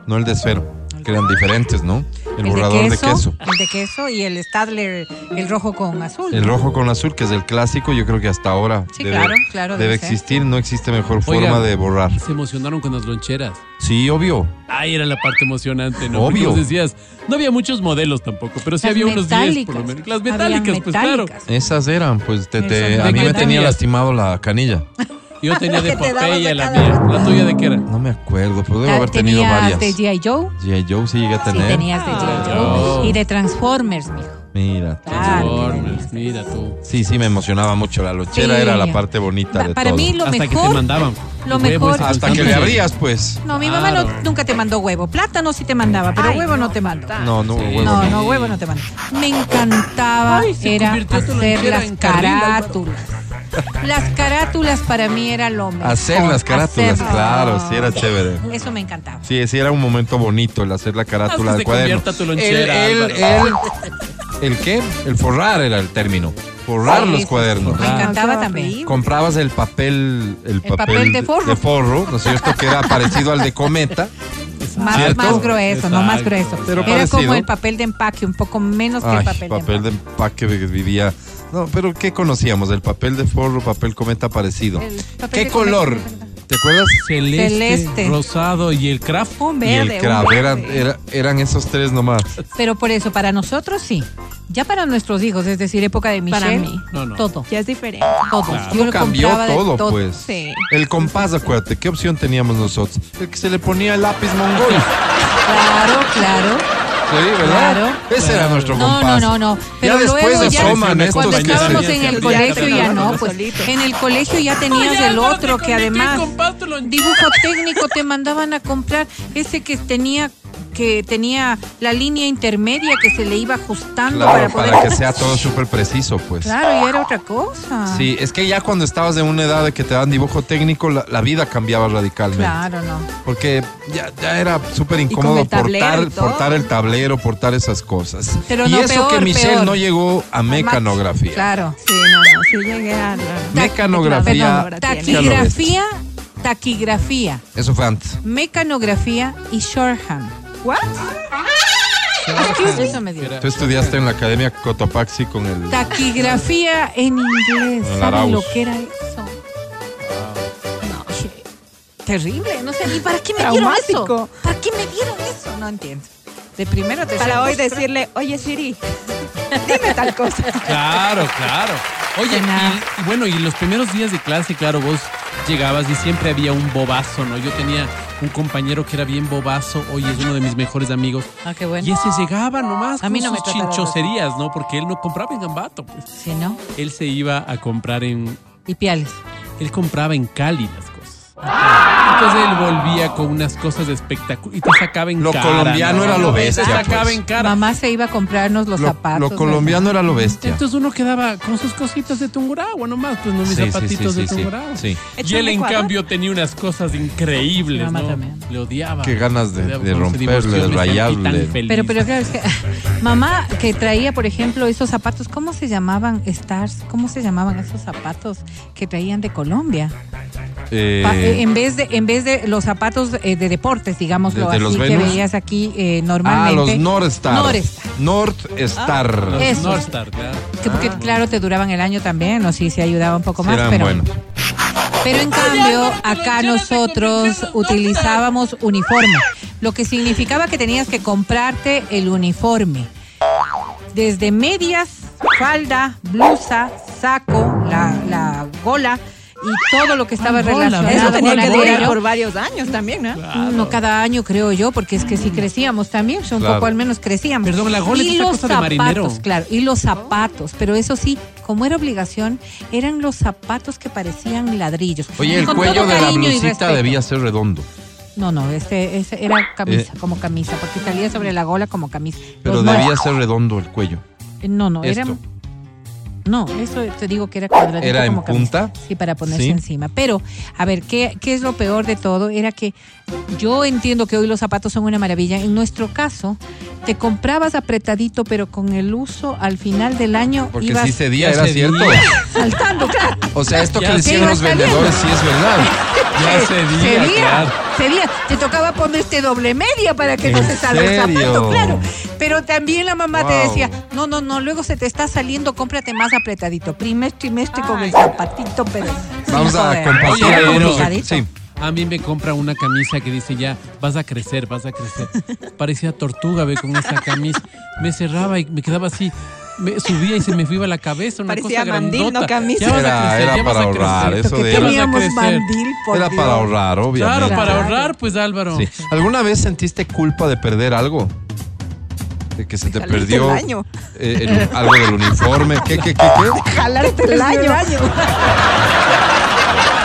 no el de esfero, que eran diferentes, ¿no? El, borrador de queso. El de queso y el Stadler, el rojo con azul. El ¿no? rojo con azul, que es el clásico, yo creo que hasta ahora Sí, debe, claro, claro, debe existir. No existe mejor Oiga. forma de borrar. Se emocionaron con las loncheras. Sí, obvio. Ahí era la parte emocionante, ¿no? Obvio. Porque decías, no había muchos modelos tampoco, pero sí Las había unos 10 por lo menos. Las metálicas, pues claro. Esas eran, pues te, te- a mí me tenía lastimado la canilla. Yo tenía de Popeye la mía. rato. ¿La tuya de qué era? No me acuerdo, pero debo Ta- haber tenido ¿Tenías varias. de G.I. Joe? G.I. Joe sí llegué a Sí, tener. tenías de G.I. Oh. Joe. Y de Transformers, mijo. Mira. Transformers, mira tú. Sí, sí, me emocionaba mucho. La lonchera Sí. era la parte bonita Pa- de para todo. mí lo Hasta que te mejor... mandaban. lo mejor- Hasta que le abrías, pues. No, mi mamá no- nunca te mandó huevo. Plátano sí te mandaba, pero Ay, huevo no, no, te mandó. No, no, Sí. huevo No, no. no, huevo no te mandó. Me encantaba Ay, era hacer las en carril, Álvaro. carátulas. Las carátulas para mí era lo mejor. Hacer las carátulas, claro, sí era chévere. Eso me encantaba. Sí, sí era un momento bonito el hacer la carátula Hasta del cuaderno. tu lonchera, el, el, Álvaro. el, ¿el qué? El forrar era el término. Forrar Sí, los cuadernos. Me Ah. encantaba también. Comprabas el papel, el papel, papel de forro. forro, ¿no es cierto? Que era parecido al de cometa. Más, grueso, no más grueso. Pero Era parecido. como el papel de empaque, un poco menos que el papel, papel de de empaque. empaque que vivía. No, pero ¿qué conocíamos? El papel de forro, papel cometa parecido. El papel ¿Qué color? ¿Te acuerdas? Celeste, Celeste. rosado y el craft. Un y verde. el crab. un Eran, verde. era- eran esos tres nomás. Pero por eso, para nosotros sí. Ya para nuestros hijos, es decir, época de Michelle, Para mí. No, no. todo, Ya es diferente. todo. Claro. Yo lo Cambió todo, pues. Sí. El compás, acuérdate, ¿qué opción teníamos nosotros? El que se le ponía el lápiz mongol. Claro, claro. Sí, ¿verdad? Claro. Ese era nuestro No, compás. no, no, no. Pero ya después luego de ya estos cuando estábamos en el colegio ya no, pues en el colegio ya tenías el otro que además dibujo técnico te mandaban a comprar ese que tenía que tenía la línea intermedia que se le iba ajustando Claro, para poder para que sea todo súper preciso, pues. Claro, y era otra cosa. Sí, es que ya cuando estabas en una edad de que te dan dibujo técnico, la, la vida cambiaba radicalmente. Claro, no. Porque ya, ya era súper incómodo portar, portar el tablero, portar esas cosas. Pero y no, eso peor, que Michelle peor. no llegó a mecanografía. Claro. Sí, no, no. Sí llegué a la... Mecanografía. Taquigrafía taquigrafía, Eso fue antes. mecanografía y shorthand. ¿What? Eso me dio. Tú estudiaste en la Academia Cotopaxi con el... Taquigrafía en inglés. El ¿Saben Arauz. lo que era eso? Terrible. No sé ni para qué me dieron eso. Traumático. ¿Para qué me dieron eso? No entiendo. De primero te Para hoy decirle, oye Siri, dime tal cosa. Claro, claro. Oye, y, y bueno, y los primeros días de clase, claro, vos llegabas y siempre había un bobazo, ¿no? Yo tenía un compañero que era bien bobazo, oye, es uno de mis mejores amigos. Ah, qué bueno. Y ese llegaba nomás A con mí no me sus así. chinchoserías, ¿no? Porque él no compraba en Ambato, pues. Sí, ¿no? Él se iba a comprar en... Y piales. Él compraba en cosas. Entonces él volvía con unas cosas espectaculares y te sacaba en Lo cara. colombiano ¿no? era lo Te bestia, sacaba pues. en cara. Mamá se iba a comprarnos los Lo, zapatos. lo colombiano era lo bestia. Entonces uno quedaba con sus cositas de Tungurahua nomás, pues no mis Sí, zapatitos sí, de sí. Tungurahua. Sí. Y él en Ecuador? cambio tenía unas cosas increíbles, mamá ¿no? también. Le odiaba. Qué ganas de- de romperle, de rayarle. Pero, pero claro, es que mamá que traía, por ejemplo, esos zapatos, ¿cómo se llamaban? Stars, ¿cómo se llamaban esos zapatos que traían de Colombia? Eh, eh, en vez de en vez de los zapatos eh, de deportes, digámoslo ¿De- así, que veías aquí eh, ah, normalmente. los Northstar. Northstar. Northstar. Los Esos. Northstar, claro. Que porque, claro, te duraban el año también, o sí, se ayudaba un poco más, eran pero, buenos. pero en cambio acá nosotros utilizábamos uniforme, lo que significaba que tenías que comprarte el uniforme. Desde medias, falda, blusa, saco, la, la gola y todo lo que estaba Ah, relacionado Eso tenía que durar por varios años también, ¿no? No cada año creo yo, porque es que si crecíamos también, un Claro. poco al menos crecíamos. Perdón, la gola es y los cosa de zapatos, marinero. claro, y los zapatos, pero eso sí, como era obligación, eran los zapatos que parecían ladrillos. Oye, Y el con cuello de la blusita debía ser redondo. No, no, este, este era camisa, Eh. como camisa, porque salía sobre la gola como camisa. Pero Los debía ser redondo el cuello. No, no, era. No, eso te digo que era cuadradito ¿Era en como camisa. punta? Sí, para ponerse Sí. encima. Pero, a ver, ¿qué, ¿qué es lo peor de todo? Era que yo entiendo que hoy los zapatos son una maravilla. En nuestro caso, te comprabas apretadito, pero con el uso al final del año Porque ibas sí cedía, era cierto. saltando, claro. O sea, esto Ya que decían los saliendo. vendedores sí es verdad. Ya cedía, Cedía, claro. cedía. Te tocaba ponerte doble media para que no ¿En se salga el zapato, claro. Pero también la mamá te decía, no, no, no, luego se te está saliendo, cómprate más apretadito. Primer trimestre con el zapatito, pero... Vamos a compartir Sí. A mí me compra una camisa que dice ya, vas a crecer, vas a crecer. Parecía tortuga, ve, con esa camisa. Me cerraba y me quedaba así. Me subía y se me iba la cabeza, una Parecía cosa mandil, no grandota. camisa. Ya vas a Era- crecer, era ya vas para a crecer. ahorrar, eso Que de- teníamos mandil, por Era Dios. para ahorrar, Claro, obviamente. para Claro. ahorrar, pues Álvaro. Sí. ¿Alguna vez sentiste culpa de perder algo? De que se te Jalarte perdió el año. eh, el- algo del uniforme. ¿Qué, qué, qué, qué? Jalarte el año.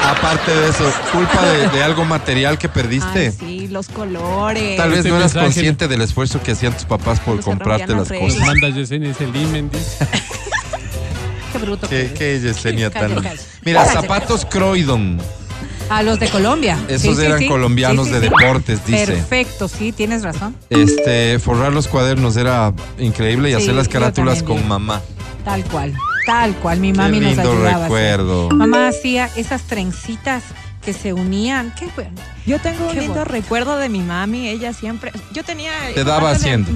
Aparte de eso, culpa de, de algo material que perdiste. Ay, sí, los colores. Tal vez Este no eras mensaje- consciente del esfuerzo que hacían tus papás por comprarte rompían las las Pues cosas. reglas. manda Yesenia ese limen, dice. Qué bruto. Qué, que qué Yesenia tan. Mira, Cállate. zapatos Croydon. A los de Colombia. Esos eran colombianos de deportes, dice. Perfecto, sí, tienes razón. Este, forrar los cuadernos era increíble y Sí, hacer las yo carátulas también con mamá. Tal cual, tal cual. Mi Qué mami nos lindo ayudaba. a hacer. recuerdo. Mamá hacía esas trencitas que se unían. Qué bueno. Yo tengo un Qué lindo bueno. recuerdo de mi mami. Ella siempre. Yo tenía. Te daba haciendo.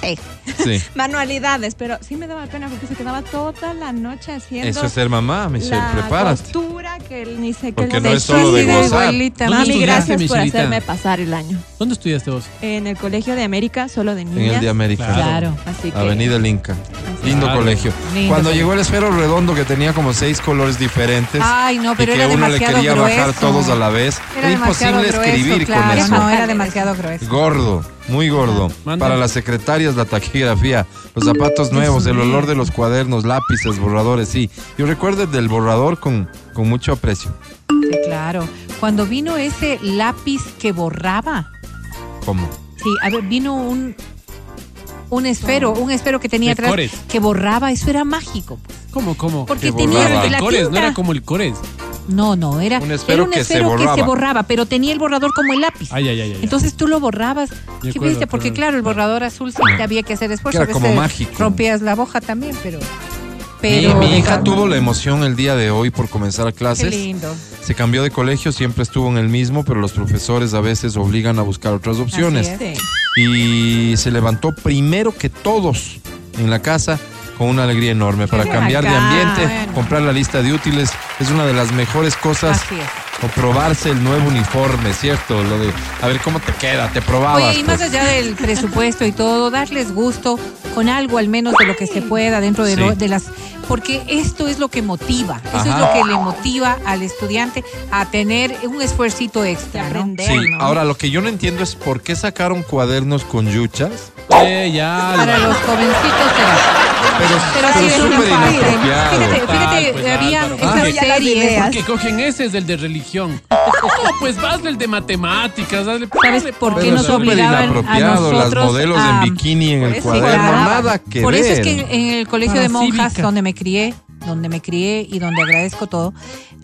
Sí, Sí. manualidades, pero sí me daba pena porque se quedaba toda la noche haciendo. Eso es ser mamá, Michelle. la Prepárate. costura que él ni sé qué Porque no es solo de gozar. abuelita, ¿Dónde Mami, gracias por Michelita? hacerme pasar el año. ¿Dónde estudiaste vos? En el Colegio de América, solo de En niñas. el de América. Claro. Claro. Así que. Avenida El Inca. Lindo Claro. colegio. Lindo Cuando colegio. llegó el esfero redondo que tenía como seis colores diferentes. Ay, no, pero y que era uno le quería bajar todos a la vez. Era imposible grueso, escribir claro, con eso. No, era demasiado grueso. Gordo, muy gordo. Para las secretarias la taquigrafía, los zapatos nuevos, el olor de los cuadernos, lápices, borradores, sí. Yo recuerdo el del borrador con, con mucho aprecio. Sí, claro. Cuando vino ese lápiz que borraba, ¿Cómo? sí, a ver, vino un un esfero, un esfero que tenía atrás cores. que borraba, eso era mágico. ¿Cómo, cómo? Porque Que tenía borraba. el la Cores, no era como el Cores. No, no, era Un esfero era un que se esfero que se borraba. pero tenía el borrador como el lápiz. Ay, ay, ay. Entonces tú lo borrabas. ¿Qué acuerdo, viste? Porque claro, el borrador azul sí te había que hacer esfuerzo. Era A como mágico. Rompías la hoja también, pero Pero mi, mi hija tuvo la emoción el día de hoy por comenzar Qué clases. lindo. Se cambió de colegio, siempre estuvo en el mismo, pero los profesores a veces obligan a buscar otras opciones. Y se levantó primero que todos en la casa con una alegría enorme para cambiar de ambiente, bueno. comprar la lista de útiles. Es una de las mejores cosas. O probarse el nuevo uniforme, ¿cierto? Lo de, a ver cómo te queda, te probabas. Oye, y más pues. allá del presupuesto y todo, darles gusto con algo al menos de lo que se pueda dentro de, Sí. lo- de las... Porque esto es lo que motiva, eso es Ajá. lo que le motiva al estudiante a tener un esfuercito extra, ¿no? aprender. Sí, ¿no? ahora lo que yo no entiendo es por qué sacaron cuadernos con yuchas, Eh, ya. Para Álvaro. los jovencitos será. pero, Pero pero sí es una súper. Fíjate, fíjate, pues, había Ah. Ya las series. ideas. Porque cogen ese es el de religión. No, pues hazle el de matemáticas, hazle ¿Sabes hazle- por qué Pero nos obligaban a inapropiado, las nosotros modelos a- en bikini en el Pues cuaderno, claro. nada que Por ver. eso es que en el colegio Para de monjas, cívica. donde me crié, donde me crié y donde agradezco todo,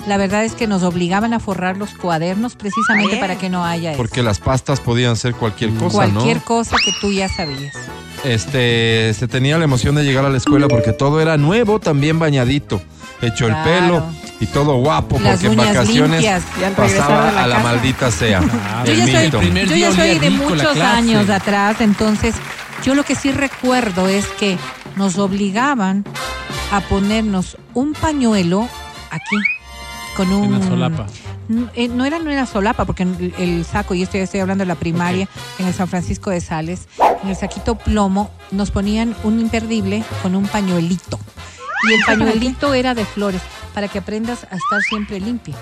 la verdad es que nos obligaban a forrar los cuadernos precisamente para que no haya eso. Porque las pastas podían ser cualquier cosa, cualquier ¿no? cosa que tú ya sabías. Este, se tenía la emoción de llegar a la escuela porque todo era nuevo, también bañadito, hecho Claro. el pelo y todo guapo Las porque en uñas vacaciones limpias. Pasaba la a la casa. maldita sea. Yo ya soy, yo ya de muchos años atrás, entonces yo lo que sí recuerdo es que nos obligaban a ponernos un pañuelo aquí con un En la solapa. Eh, No era, no era solapa, porque el, el saco, y esto ya estoy hablando de la primaria, en el San Francisco de Sales, en el saquito plomo, nos ponían un imperdible con un pañuelito. Y el pañuelito era de flores, para que aprendas a estar siempre limpia.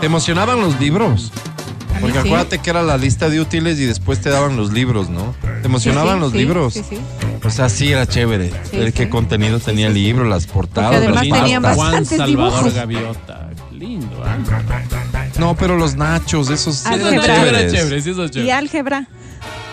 ¿Te emocionaban los libros? Porque sí. acuérdate que era la lista de útiles y después te daban los libros, ¿no? ¿Te emocionaban Sí, sí, los sí, libros? Sí, sí. O sea, sí era chévere. Sí, ver qué contenido tenía el libro, las portadas, Porque además las tenían. Juan bastantes Salvador dibujos. Gaviota. Lindo, ¿ah? No, pero los nachos, esos eran Eso era chéveres. chévere, sí, eso es Y álgebra.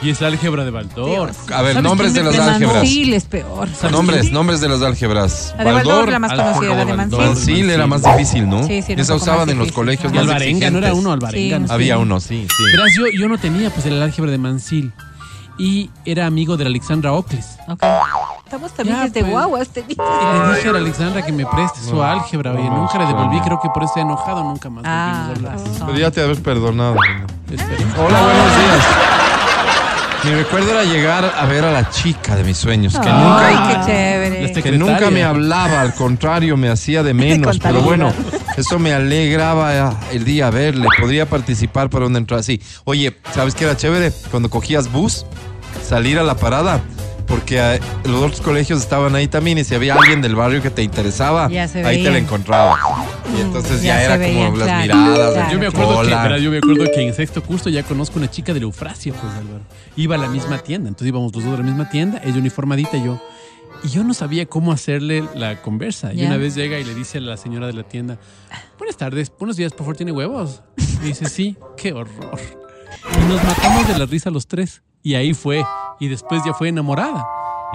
Y es álgebra de Baldor. A ver, ¿Sabes nombres de las álgebras. Mancil es peor. Nombres, nombres de las álgebras. La de Baldor, la más conocida, la de Mancil. Mancil era más difícil, ¿no? Sí, sí, Esa usaban en los colegios Y más Alvarenga, ¿no era uno? Alvarenga. Sí. no sé. Había uno, sí, sí. Verás, yo, yo no tenía pues el álgebra de Mancil. Y era amigo de la Alexandra Ocles. Ok. Estamos también Ya, desde pues. guagua este día. Y le dije a la Alexandra que me preste su álgebra. Oye, nunca le devolví. Creo que por eso he enojado. Nunca más Ah, volvimos a hablar. razón. Podría te haber perdonado. Hola, buenos días. Mi recuerdo era llegar a ver a la chica de mis sueños, que Ay, nunca, qué chévere. Que nunca me hablaba, al contrario, me hacía de menos. Pero bueno, eso me alegraba el día verle. Podría participar para una entrada así. Oye, ¿sabes qué era chévere? Cuando cogías bus, salir a la parada. Porque eh, los otros colegios estaban ahí también y si había alguien del barrio que te interesaba, ahí te la encontraba. Y entonces Ya ya, era veían, como las claro, miradas. claro. Yo me acuerdo que, verás, yo me acuerdo que en sexto curso ya conozco una chica de la Eufrasia, pues Álvaro. Iba a la misma tienda, entonces íbamos los dos a la misma tienda, ella uniformadita y yo. Y yo no sabía cómo hacerle la conversa. Y Ya. una vez llega y le dice a la señora de la tienda, buenas tardes, buenos días, por favor, ¿tiene huevos? Y dice, sí, qué horror. Y nos matamos de la risa los tres. Y ahí fue. Y después ya fue enamorada.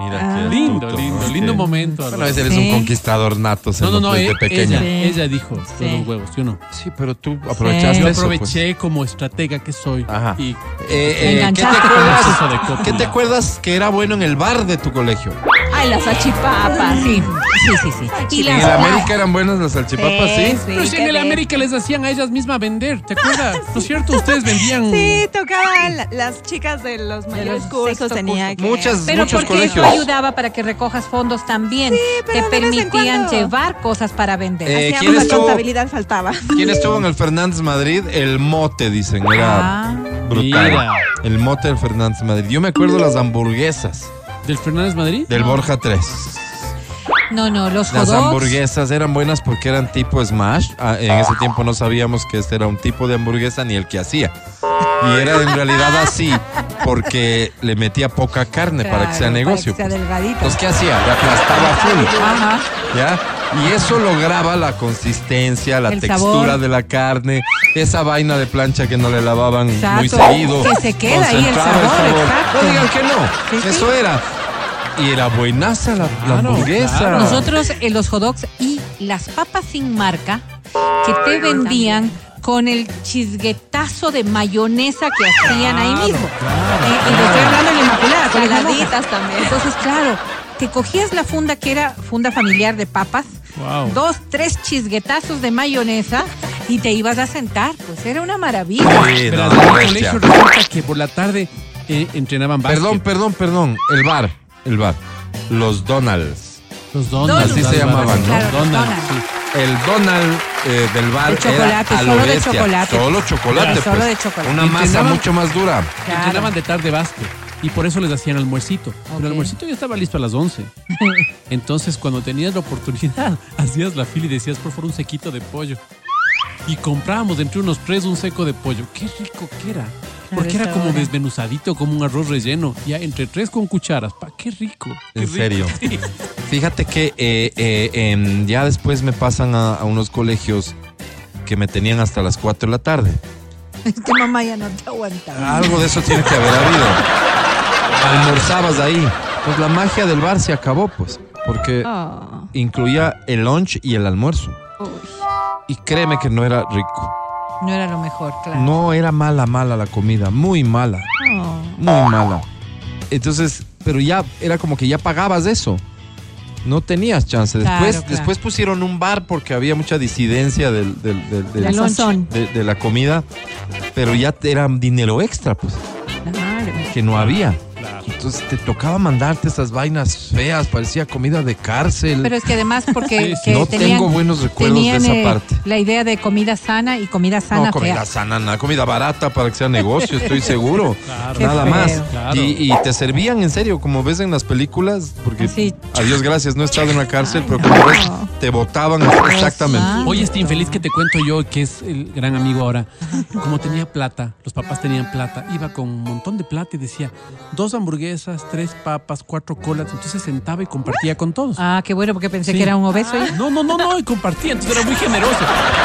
Mira Ah. qué Lindo, astuto, lindo, ¿no? lindo Sí. momento. Bueno, ese eres Sí. un conquistador nato, se No, no, no, desde eh, pequeña. ella, Sí. ella dijo Sí. los huevos, yo no. Sí, pero tú aprovechaste Yo eso, pues. aproveché como estratega que soy. Ajá. Y Eh, eh, ¿qué, te acuerdas. ¿Qué te acuerdas que era bueno en el bar de tu colegio? Ay, las salchipapas. Sí, sí, sí. sí. Y En las, el América eran buenas las salchipapas, ¿sí? Pero si en el América les hacían a ellas mismas vender, ¿te acuerdas? ¿No es cierto? Ustedes vendían. Sí, tocaban la- las chicas de los mayores cursos. Muchas, muchos colegios. Ayudaba para que recojas fondos también. pero Te permitían llevar cosas para vender. Eh, Hacíamos ¿quién la estuvo? contabilidad, faltaba. ¿Quién estuvo en el Fernández Madrid? El mote, dicen. Era Ah. brutal. Mira. El mote del Fernández Madrid. Yo me acuerdo las hamburguesas ¿Del Fernández Madrid? del Borja 3. No, no, los Las hamburguesas eran buenas porque eran tipo smash. Ah, en ese tiempo no sabíamos que este era un tipo de hamburguesa ni el que hacía. Y era en realidad así porque le metía poca carne para que sea negocio. Para que sea pues. delgadito. Entonces, ¿qué hacía? Le aplastaba full. Ajá. ¿Ya? Y eso lograba la consistencia, la El textura sabor. de la carne, esa vaina de plancha que no le lavaban muy seguido. Que se queda ahí el sabor, exacto. No digan que no. Sí, sí. Eso era. Y era buenaza la, la Claro, hamburguesa. claro. Nosotros en los hot dogs y las papas sin marca que te vendían con el chisguetazo de mayonesa que hacían ahí mismo. Eh, y le estoy hablando de la Inmaculada. Saladitas también. Entonces, claro, te cogías la funda que era funda familiar de papas, Wow. dos, tres chisguetazos de mayonesa y te ibas a sentar. Pues era una maravilla. Sí, Pero colegio resulta que por la tarde eh, entrenaban básquet. Perdón, perdón, perdón. El bar, el bar. Los Donalds. Los donuts. Así se llamaban, ¿no? Donuts. sí. El Donald eh, del bar De chocolate, era a lo solo de chocolate. Solo chocolate, Claro, solo pues. de chocolate. Una masa mucho más dura. Claro. Entrenaban de tarde básquet. Y por eso les hacían almuercito. Pero Ok. el almuercito ya estaba listo a las 11. Entonces, cuando tenías la oportunidad, hacías la fila y decías, por favor, un sequito de pollo. Y comprábamos entre unos tres un seco de pollo. Qué rico que era. Porque era como desmenuzadito, como un arroz relleno. Ya entre tres con cucharas. Pa, qué rico. qué En rico. serio. Sí. Fíjate que eh, eh, em, ya después me pasan a, a unos colegios que me tenían hasta las 4 de la tarde. Este mamá ya no te aguanta. Algo de eso tiene que haber habido. Almorzabas ahí. Pues la magia del bar se acabó, pues. Porque Oh. incluía el lunch y el almuerzo. Uy. Y créeme que no era rico. No era lo mejor, claro. No era mala, mala la comida. Muy mala. Oh. Muy mala. Entonces, pero ya era como que ya pagabas eso. No tenías chance. Después, Claro, claro. después pusieron un bar porque había mucha disidencia del, del- del- del- de, de la comida. Pero ya era dinero extra, pues, Claro. que no había. Entonces te tocaba mandarte esas vainas feas, parecía comida de cárcel. Pero es que además porque Sí, sí. que no tenían, tengo buenos recuerdos de esa eh, parte. la idea de comida sana y comida sana No, comida fea. sana, nada, comida barata para que sea negocio, estoy seguro. Claro. Nada más. Claro. Y, y te servían en serio, como ves en las películas, porque Así. a Dios gracias, no he estado en la cárcel, Ay, pero no. como ves, te botaban exactamente. Oye, este infeliz que te cuento yo, que es el gran amigo ahora, como tenía plata, los papás tenían plata, iba con un montón de plata y decía, dos hamburguesas, tres papas, cuatro colas, entonces se sentaba y compartía con todos. Ah, qué bueno, porque pensé Sí. que era un obeso. ¿eh? No, no, no, no, y compartía, entonces era muy generoso.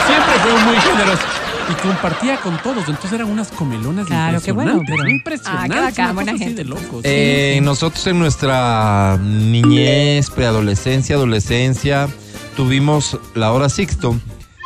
Siempre fue muy generoso. Y compartía con todos, entonces eran unas comelonas Claro, qué bueno, impresionantes. impresionantes. Ah, qué bacán, una buena gente. de locos. Eh, nosotros en nuestra niñez, preadolescencia, adolescencia, tuvimos la hora sixto.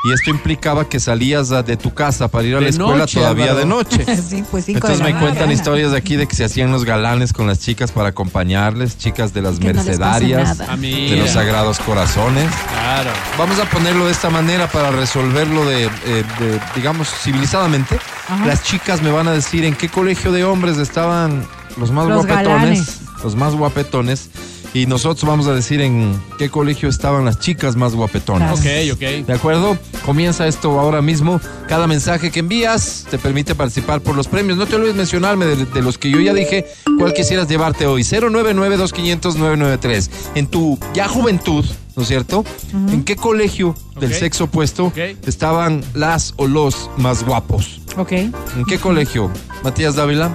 Y esto implicaba que salías de tu casa para ir a la De escuela noche, todavía Álvaro. de noche. sí, pues cinco Entonces de me cuentan historias de aquí de que se hacían los galanes con las chicas para acompañarles, chicas de las Que mercedarias. Ah, de los sagrados corazones. Claro. Vamos a ponerlo de esta manera para resolverlo de, eh, de, digamos, civilizadamente. Ajá. Las chicas me van a decir en qué colegio de hombres estaban los más Los guapetones, galanes. los más guapetones, y nosotros vamos a decir en qué colegio estaban las chicas más guapetonas. Ok, ok. ¿De acuerdo? Comienza esto ahora mismo. Cada mensaje que envías te permite participar por los premios. No te olvides mencionarme de, de los que yo ya dije cuál quisieras llevarte hoy. 099-2500-993. En tu ya juventud, ¿no es cierto? ¿En qué colegio del sexo opuesto estaban las o los más guapos? Ok. ¿En qué colegio? Matías Dávila.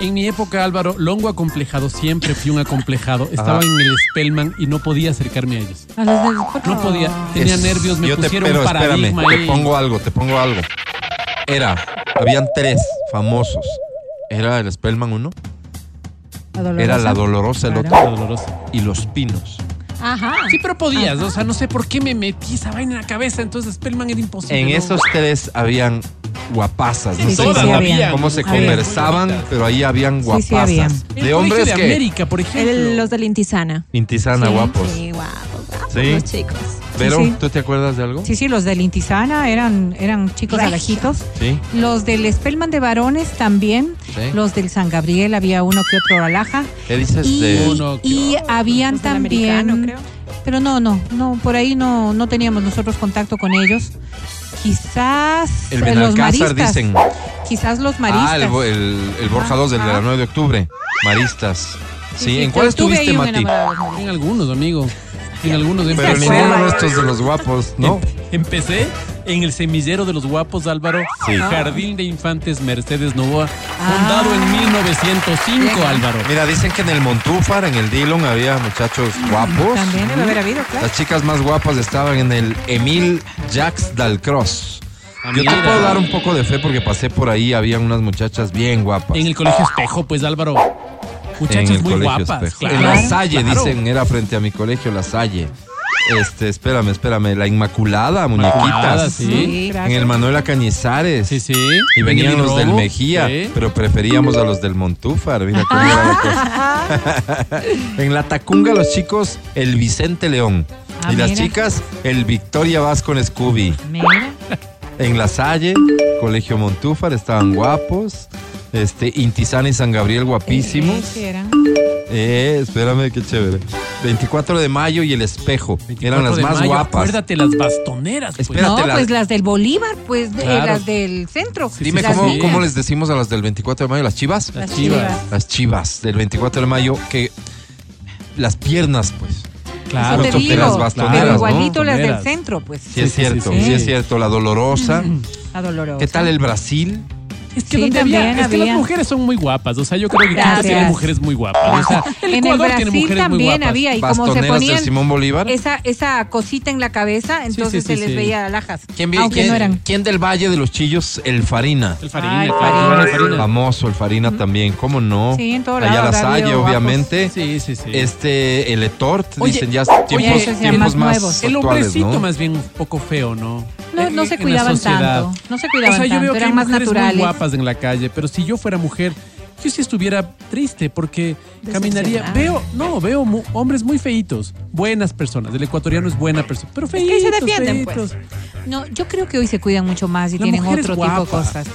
En mi época, Álvaro, longo acomplejado, siempre fui un acomplejado. Estaba Ajá. en el Spellman y no podía acercarme a ellos. A los del- No podía, tenía Es- nervios, me yo te- pusieron pero un espérame, te pongo algo, te pongo algo. Era, habían tres famosos. Era el Spellman uno, La dolorosa. era la Dolorosa el otro Era doloroso. y los Pinos. Ajá. Sí, pero podías, o sea, no sé por qué me metí esa vaina en la cabeza, entonces Spellman era imposible. En ¿no? esos tres habían guapazas. No Sí, sé sí, cómo, sí, había. cómo se Había. conversaban, pero ahí habían Sí, guapazas. sí, había. El De hombres de que América, por ejemplo. El- los de. Intisana Sí, guapos. Sí, guapos, guapos Sí. los chicos. Pero, sí. ¿tú te acuerdas de algo? Sí, sí, los del Intisana eran, eran chicos alajitos. Sí. Los del Spellman de varones también. Sí. Los del San Gabriel había uno que otro alaja. ¿Qué dices Y, de Uno que y habían también. creo. Pero no, no, no, por ahí no, no teníamos nosotros contacto con ellos. Quizás el los Benalcázar maristas. dicen? Quizás los maristas. Ah, el, el, el Borja 2 del de la Ajá. 9 de octubre. Maristas. Sí, sí, ¿en cuál estuviste, Mati? En algunos, amigo. En algunos. Pero ninguno de estos de los guapos, ¿no? Em- Empecé en el semillero de los guapos, Álvaro. Sí. Jardín de Infantes Mercedes Novoa, Ah. fundado en 1905, Bien. Álvaro. Mira, dicen que en el Montúfar, en el Dillon, había muchachos guapos. También debe haber habido, claro. Las chicas más guapas estaban en el Emil Jacques Dalcross. Ah, Yo te puedo dar un poco de fe porque pasé por ahí, había unas muchachas bien guapas. En el colegio Espejo, pues, Álvaro. En Muchachas el muy colegio guapas. Espejo. claro. En la Salle, Claro. dicen, era frente a mi colegio, la Salle. Este, espérame, espérame. La Inmaculada, Inmaculada, muñequitas. sí. En el Manuela Cañizares. Sí, sí. Y venían los del Mejía, sí. pero preferíamos a los del Montúfar. Mira cómo era la cosa. en la Tacunga, los chicos, el Vicente León. Ah, y las mira. chicas, el Victoria Vasco con Scooby. Mira. En La Salle, Colegio Montúfar, estaban guapos. Este, Intizana y San Gabriel, guapísimos. Era. Eh, espérame, qué chévere. 24 de mayo y el espejo. Eran 24 las de más mayo, guapas. Acuérdate las bastoneras. pues. Espérate, no, la- pues las del Bolívar, pues de- Claro. las del centro. Dime Las cómo, mías. cómo les decimos a las del 24 de mayo, las chivas. Las Las chivas. chivas. Las chivas del 24 de mayo, que las piernas, pues. Claro. Eso te las bastoneras, pero ¿no? igualito las del centro, pues. Sí, es Sí, cierto, sí, sí, sí. es cierto. La dolorosa. La dolorosa. ¿Qué tal el Brasil? Es que, Sí, donde había- es que las mujeres son muy guapas. O sea, yo creo que Gracias. tiene mujeres muy guapas. O sea, el en el Brasil también guapas. había, y como se ponían Simón Bolívar. esa, esa cosita en la cabeza, entonces sí, se sí, les sí. veía alhajas. ¿Quién, quién- no eran. quién del Valle de los Chillos? El Farina. El Farina, Ay, claro, Farina. el Farina. Famoso, el Farina también, ¿cómo no? Sí, en todo Allá lado la Salle, obviamente. Sí, sí, sí. Este, el Etort, Oye, dicen ya tiempos, tiempos más el hombrecito más bien un poco feo, ¿no? No, En- no se cuidaban tanto. No se cuidaban O sea, yo tanto. veo que eran hay más naturales. Guapas en la calle, pero si yo fuera mujer, yo sí estuviera triste porque caminaría. Veo, no, veo mu- hombres muy feitos, buenas personas. El ecuatoriano es buena persona, pero feitos. ahí se defienden, feitos. No, yo creo que hoy se cuidan mucho más y La tienen es otro tipo de cosas.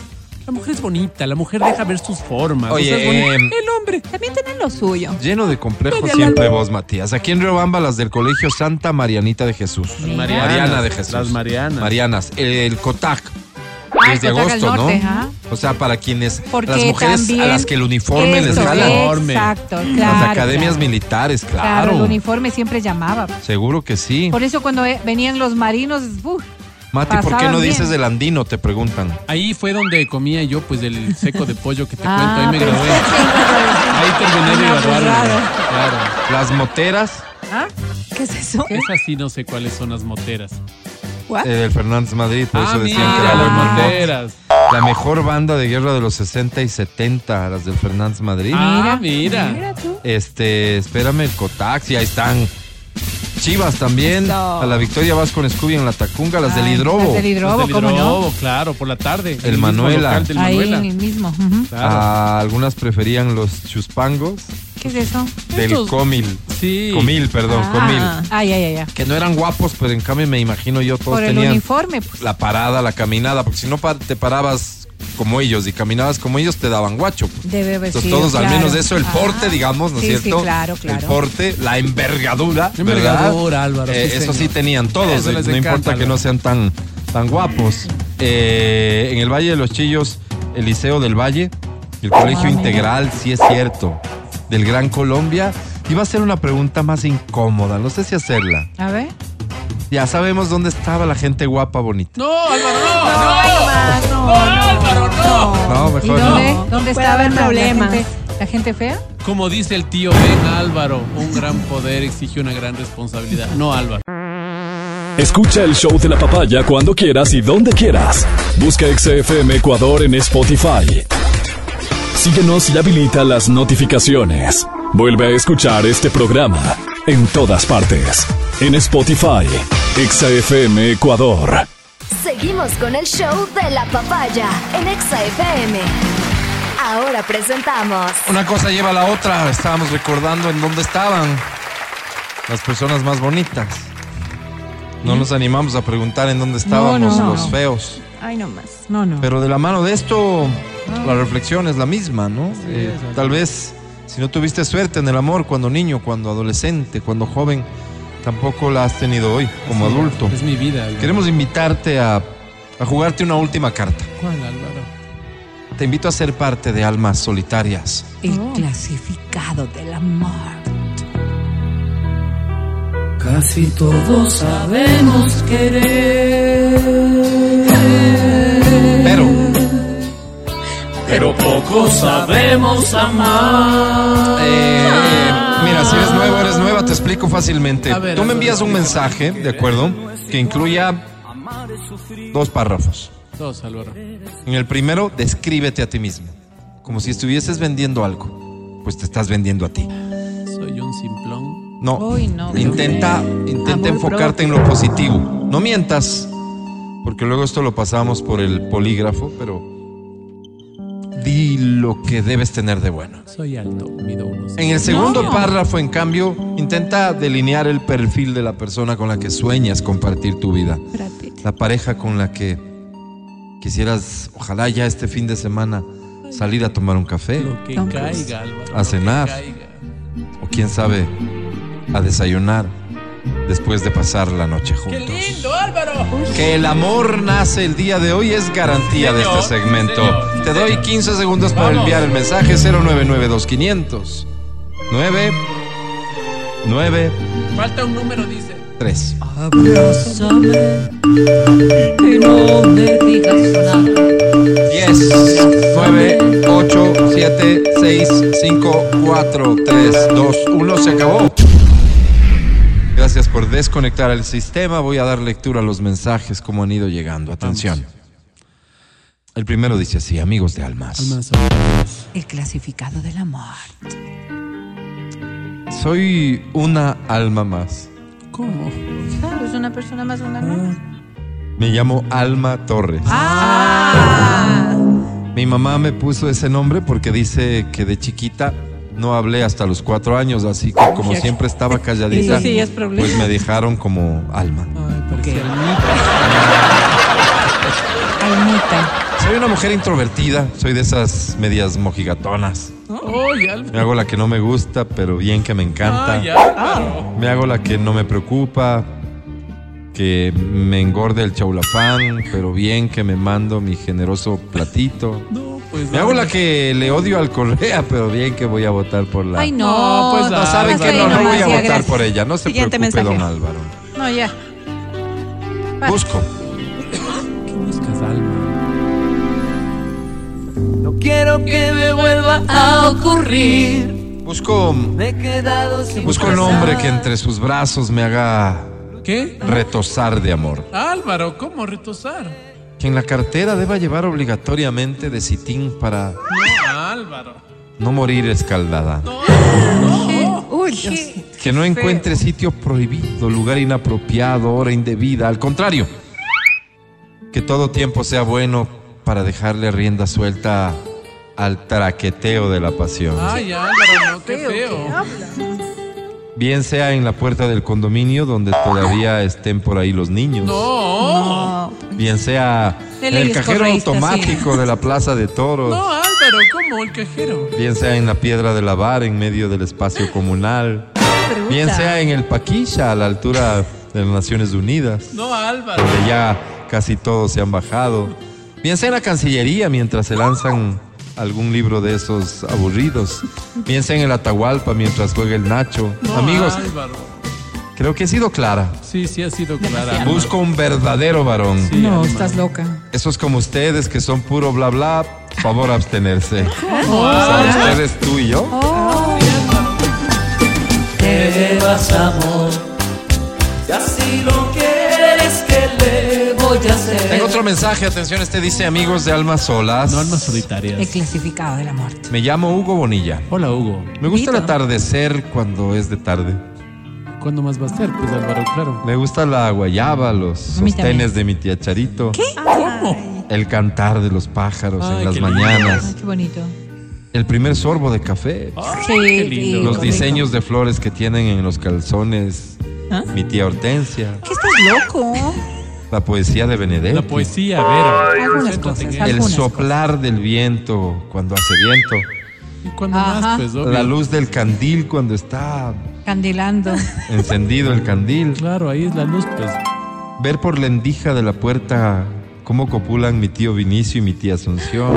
La mujer es bonita, la mujer deja ver sus formas. o Oye, sea, es em, el hombre. También tienen lo suyo. Lleno de complejos siempre vos, Matías. Aquí en Riobamba, las del Colegio Santa Marianita de Jesús. Mariana de Jesús. Las Marianas. Marianas. El COTAC. Ah, Desde al agosto, norte, ¿no? ajá. O sea, para quienes, Porque las mujeres a las que el uniforme les jala. Exacto, claro. las academias claro. militares, Claro, claro. el uniforme siempre llamaba. Seguro que sí. Por eso cuando eh, venían los marinos, uf, Mati, ¿por qué no bien. dices del andino? Te preguntan. Ahí fue donde comía yo, pues, el seco de pollo que te Ah, cuento. Ahí me gradué. Ahí terminé de graduarme. Claro. Las moteras ¿Ah? ¿Qué es eso? Esas sí no sé cuáles son las moteras. ¿What? eh, del Fernández Madrid, por ah, eso decían mira, que era las buen mambo. moteras. La mejor banda de guerra de los 60 y 70, las del Fernández Madrid. Ah, mira. Mira tú. Este, espérame, el Cotaxi, ahí están. Chivas también. No. A la Victoria vas con Scooby en la Tacunga, las del Hidrobo. las del Hidrobo, Los del ¿cómo no? Hidrobo, claro, por la tarde. El mismo Manuela. del Ahí Manuela. en el mismo. Claro. Ah, algunas preferían los chuspangos ¿Qué es eso? del Estos- Comil. Sí. Comil, perdón, Ah. Comil. Ay, ay, ay. ay. Que no eran guapos, pero en cambio me imagino yo todos Por el tenían uniforme. pues. la parada, la caminada, porque si no pa- te parabas como ellos y caminabas como ellos, te daban guacho. pues. Debe haber Entonces sido, todos, al menos eso, el Ah. porte, digamos, ¿no es Sí, sí, cierto? claro, claro. El porte, la envergadura. La envergadura, ¿verdad? Álvaro, Eh, sí, eso sí tenían todos, eh, no encanta, importa que no sean tan, tan guapos. Eh, en el Valle de los Chillos, el Liceo del Valle, el Colegio Ah, mira. Integral, sí es cierto, del Gran Colombia. Iba a ser una pregunta más incómoda, no sé si hacerla. A ver. Ya sabemos dónde estaba la gente guapa, bonita. No, Álvaro, no. No, no, Álvaro, no. No, ¿Y mejor dónde? no. ¿Dónde estaba. La gente, la gente fea? Como dice el tío Ben Álvaro, un gran poder exige una gran responsabilidad. No, Álvaro. Escucha el show de la papaya cuando quieras y donde quieras. Busca XFM Ecuador en Spotify. Síguenos y habilita las notificaciones. Vuelve a escuchar este programa en todas partes. En Spotify, XFM Ecuador. Seguimos con el show de la papaya en Exa FM. Ahora presentamos Una cosa lleva a la otra. Estábamos recordando en dónde estaban las personas más bonitas. No nos animamos a preguntar en dónde estábamos no, los no. feos. Ay, no más. No, no. Pero de la mano de esto, la reflexión es la misma, ¿no? Eh, es, tal vez si no tuviste suerte en el amor cuando niño, cuando adolescente, cuando joven, tampoco la has tenido hoy como adulto. Es mi vida. Álvaro. Queremos invitarte a, a jugarte una última carta. ¿Cuál, Álvaro? Te invito a ser parte de Almas Solitarias. El clasificado del amor. Casi todos sabemos querer, Pero pero poco sabemos amar. Eh, mira, si eres nuevo, eres nueva, te explico fácilmente. Ver, Tú me envías un mensaje, ¿de acuerdo? Que incluya dos párrafos. Dos, Álvaro. En el primero, descríbete a ti mismo. Como si estuvieses vendiendo algo. Pues te estás vendiendo a ti. Soy un simplón. No. Uy, no, intenta intenta enfocarte en lo positivo. No mientas, porque luego esto lo pasamos por el polígrafo, pero di lo que debes tener de bueno. Soy alto, mido unos. En el segundo párrafo, en cambio, intenta delinear el perfil de la persona con la que sueñas compartir tu vida. La pareja con la que quisieras, ojalá ya este fin de semana, salir a tomar un café. Lo que Tom Cruise. caiga, Álvaro. A lo que cenar. caiga. O quién sabe, a desayunar después de pasar la noche ¡Qué juntos. lindo, Álvaro! Que el amor nace el día de hoy es garantía de este segmento. Te doy señor. 15 segundos para enviar el mensaje 0992 9 9 Falta un número, dice. 3. Abrázame y no me digas nada. 10, 9, 8, 7, 6, 5, 4, 3, 2, 1. Se acabó. Gracias por desconectar el sistema. Voy a dar lectura a los mensajes como han ido llegando. Atención. El primero dice así, amigos de almas. El clasificado del amor. Soy una alma más. ¿Cómo? Claro, es una persona más una no. Me llamo Alma Torres. Ah. Mi mamá me puso ese nombre porque dice que de chiquita no hablé hasta los cuatro años, así que como siempre estaba calladita, Eso sí es problema. pues me dejaron como Alma. Ay, Ok. almita. Almita. Soy una mujer introvertida, soy de esas medias mojigatonas. ¡Ay, Me hago la que no me gusta, pero bien que me encanta. ¡Ay, Álvaro! Me hago la que no me preocupa, que me engorde el chaulafán, pero bien que me mando mi generoso platito. No, pues. Me hago la Álvaro. que le odio al Correa, pero bien que voy a votar por la... Ay, no. No, pues, No saben que no, no voy a votar gracias. por ella. No se Siguiente preocupe, mensaje. don Álvaro. No, ya. Va. Busco. ¿Qué buscas, Alma? No quiero que me vuelva a ocurrir. Busco, Me he quedado sin busco un hombre que entre sus brazos me haga ¿Qué? retosar de amor. Álvaro, ¿cómo retosar? Que en la cartera deba llevar obligatoriamente de citín para No, Álvaro. no morir escaldada. Que no encuentre sitio prohibido, lugar inapropiado, hora indebida. Al contrario, que todo tiempo sea bueno para dejarle rienda suelta al traqueteo de la pasión. Ay, Álvaro, no, qué feo. Bien sea en la puerta del condominio donde todavía estén por ahí los niños. No. No. Bien sea en el cajero automático de la plaza de toros. No, Álvaro, ¿cómo? El cajero. Bien sea en la piedra de lavar en medio del espacio comunal. Bien sea en el Paquisha a la altura de las Naciones Unidas. No, Álvaro. donde ya casi todos se han bajado. Bien sea en la Cancillería mientras se lanzan algún libro de esos aburridos. Bien sea en el Atahualpa mientras juega el Nacho. No, Amigos, Álvaro. creo que he sido clara. Sí, sí ha sido clara. Busco un verdadero varón. Sí, No, Alma. estás loca. Esos como ustedes que son puro bla bla, favor abstenerse. ¿Cómo, O sea, Álvaro? ustedes tú y yo. ¿Qué vas, amor? Si así lo ¿qué le voy a hacer? Tengo otro mensaje, atención, este dice amigos de almas solas. No almas solitarias. El clasificado del amor. Me llamo Hugo Bonilla. Hola, Hugo. Me gusta el atardecer cuando es de tarde. ¿Cuándo más va a ser? Pues, Álvaro, claro. Me gusta la guayaba, los sostenes de mi tía Charito. ¿Cómo? El cantar de los pájaros Ay, en las qué lindo. mañanas. Ay, qué bonito. El primer sorbo de café. Ay, Sí, qué lindo. los diseños de flores que tienen en los calzones. ¿Ah? Mi tía Hortensia. ¿Qué estás loco? La poesía de Benedetti. La poesía, Vero. Algunas cosas, El soplar del viento cuando hace viento. ¿Y cuándo Ajá. más? Pues. La luz del candil cuando está Candilando. encendido el candil. Claro, ahí es la luz, pues. Ver por la endija de la puerta cómo copulan mi tío Vinicio y mi tía Asunción.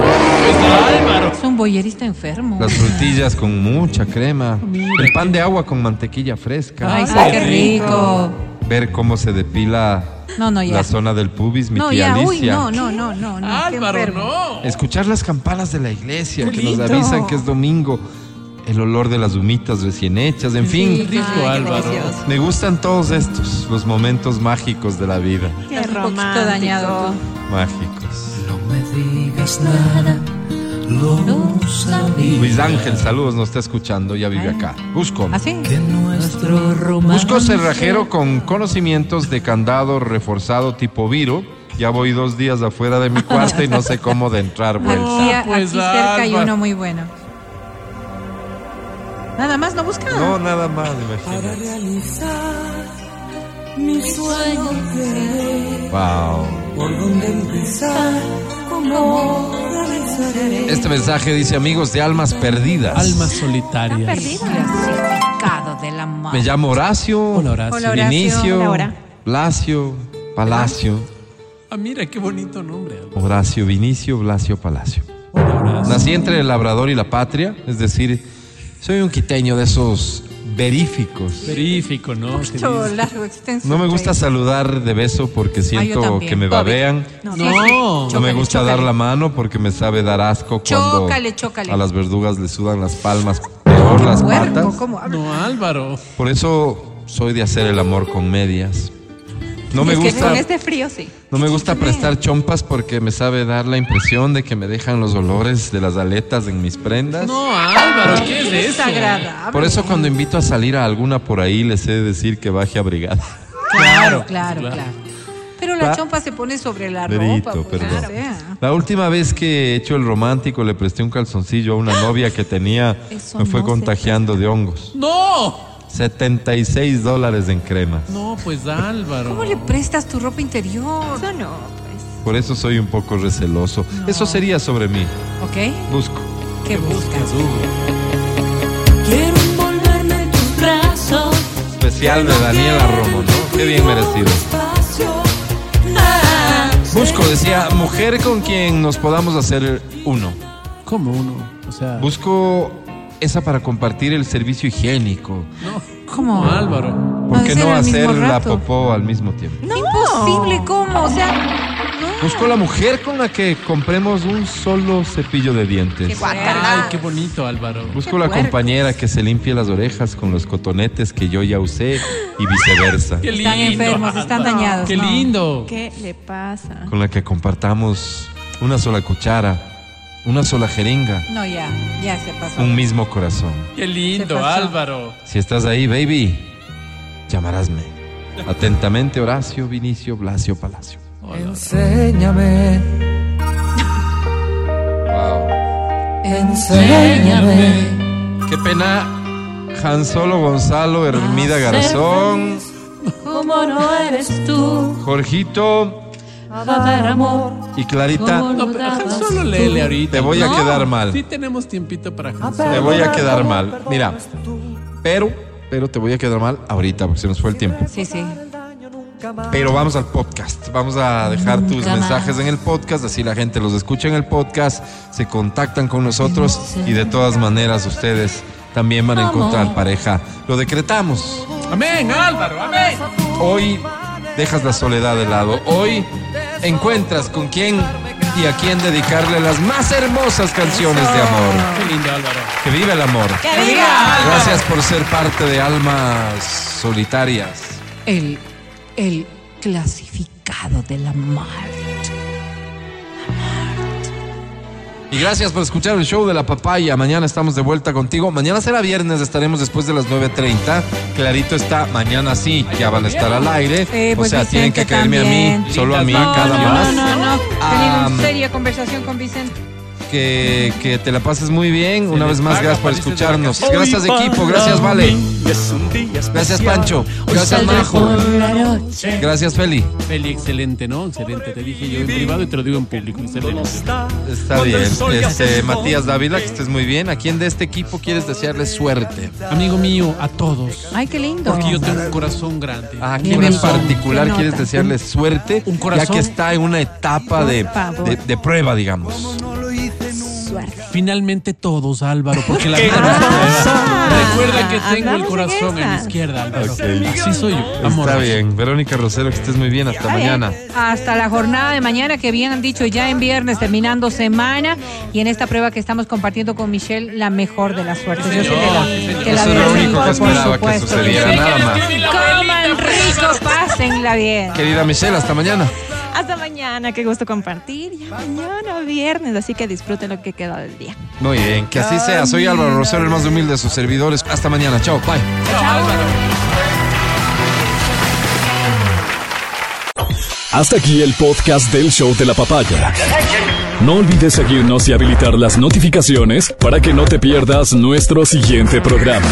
Es un boyerista enfermo. Las frutillas con mucha crema. El pan de agua con mantequilla fresca. Ay, sí, Ay, qué rico. Ver cómo se depila No, no, ya. la zona del pubis, mi No, tía ya, uy, Alicia. no, no, no, no, no. qué Álvaro, no. Escuchar las campanas de la iglesia Qué que nos avisan que es domingo. El olor de las humitas recién hechas, en fin. rico, Ay, Álvaro. Me gustan todos estos, los momentos mágicos de la vida. Qué romántico. dañado. Mágicos. No me digas nada, amigos. Luis Ángel, saludos, nos está escuchando, ya vive acá. Busco. ¿Así? Romance. Busco cerrajero con conocimientos de candado reforzado tipo Viro. Ya voy dos días afuera de mi cuarto y no sé cómo de entrar vuelta. Aquí, Ah, pues, aquí cerca hay Alba. uno muy bueno. Nada más, no busca. No, nada más, Para imagínate. realizar mi sueño que Wow. por dónde empezar, cómo realizaré. Este mensaje dice amigos de almas perdidas. Almas solitarias. Clasificado de la mano. Me llamo Horacio. Hola, Horacio. Hola, Horacio. Vinicio. Hola. Blasio. Palacio. Ah, mira, qué bonito nombre. Horacio Vinicio Blasio Palacio. Hola, Horacio. Nací entre el labrador y la patria, es decir, soy un quiteño de esos veríficos. Verífico, ¿no? Mucho largo, extenso. No me gusta saludar de beso porque siento también. que me babean. No, No. No me gusta chócale. dar la mano porque me sabe dar asco cuando Chócale, chócale. a las verdugas le sudan las palmas, peor las Puerco, patas. No, Álvaro. Por eso soy de hacer el amor con medias. No me es que gusta, con este frío sí. no me gusta prestar chompas porque me sabe dar la impresión de que me dejan los olores de las aletas en mis prendas. No, Álvaro, ¿qué es eso? Desagradable. Por eso cuando invito a salir a alguna por ahí les he de decir que baje abrigada. Claro, claro, claro. claro. Pero la Va- chompa se pone sobre la ropa. pues, perdón. La última vez que he hecho el romántico le presté un calzoncillo a una novia que tenía, Eso me fue no contagiando de hongos. No. 76 dólares en cremas. No, pues Álvaro. ¿Cómo le prestas tu ropa interior? Eso no, pues. Por eso soy un poco receloso. Eso sería sobre mí. ¿Ok? Busco. ¿Qué buscas? Quiero envolverme en tus brazos. Especial de Daniela Romo, ¿no? Qué bien merecido. Busco, decía, mujer con quien nos podamos hacer uno. ¿Cómo uno? O sea. Busco esa para compartir el servicio higiénico. No. ¿Cómo? No, Álvaro. ¿Por qué no hacer la popó al mismo tiempo? Imposible, ¿cómo? O sea, Busco la mujer con la que compremos un solo cepillo de dientes. Ay, qué bonito, Álvaro. Busco la compañera que se limpie las orejas con los cotonetes que yo ya usé y viceversa. Qué Están lindo, enfermos, están Álvaro. dañados, Qué no. lindo. ¿Qué le pasa? Con la que compartamos una sola cuchara, una sola jeringa, no, ya, ya se pasó. un mismo corazón. Qué lindo. Álvaro. Si estás ahí, baby, llamarásme. Atentamente, Horacio Vinicio Blasio Palacio. Enséñame, Wow. enséñame. Qué pena, Han Solo Gonzalo, Hermida Garzón, Como no eres tú, Jorgito a dar amor. y Clarita. No, pero Han solo léele ahorita. Te voy a No. quedar mal. Sí tenemos tiempito para Han Te voy a quedar mal. Mira, pero, pero te voy a quedar mal ahorita porque se nos fue el tiempo. Sí, sí. Pero vamos al podcast. Vamos a dejar tus Nunca mensajes más. en el podcast, así la gente los escucha en el podcast, se contactan con nosotros y de todas maneras ustedes también van a encontrar pareja. Lo decretamos. Amén, Álvaro, amén. Hoy dejas la soledad de lado. Hoy encuentras con quién y a quién dedicarle las más hermosas canciones de amor. Qué lindo, Álvaro. Que viva el amor. ¡Que viva! Gracias por ser parte de Almas Solitarias. El, el clasificado de la Y gracias por escuchar el show de la papaya. Mañana estamos de vuelta contigo. Mañana será viernes, estaremos después de las 9.30. Clarito está, mañana sí, ya van a estar al aire. Eh, o pues sea, tienen que caerme a mí, solo a mí, No, cada no, más. No, no, no. Ah, Tenemos seria conversación con Vicente. Que, que te la pases muy bien. Una vez más, gracias por escucharnos. Gracias, equipo. Gracias, Vale. Gracias, Pancho. Gracias, Majo. Gracias, Feli. Feli, excelente, ¿no? Excelente. Te dije yo en privado y te lo digo en público. Excelente. Está bien. Este, Matías Dávila, que estés muy bien. ¿A quién de este equipo quieres desearle suerte? Amigo mío, a todos. Ay, qué lindo. Porque yo tengo un corazón grande. ¿A Qué quién en particular quieres desearle suerte? un ya corazón. que está en una etapa de, de, de prueba, digamos. Finalmente todos, Álvaro, porque la vida no es prueba. Recuerda que tengo el en corazón en la izquierda, Álvaro. Así soy yo, amor. Está bien. Verónica Rosero, que estés muy bien. Hasta mañana. Hasta la jornada de mañana, que bien han dicho ya en viernes, terminando semana. Y en esta prueba que estamos compartiendo con Michelle, la mejor de las suertes. Yo sé que la, que la Eso es lo único que por esperaba que supuesto sucediera, nada más. Coman rico, pásenla bien. Querida Michelle, hasta mañana. Hasta mañana, qué gusto compartir. Ya mañana viernes, así que disfruten lo que queda del día. Muy bien, que así sea. Soy Álvaro Rosero, el más humilde de sus servidores. Hasta mañana. Chao. Bye. Hasta aquí el podcast del show de la papaya. No olvides seguirnos y habilitar las notificaciones para que no te pierdas nuestro siguiente programa.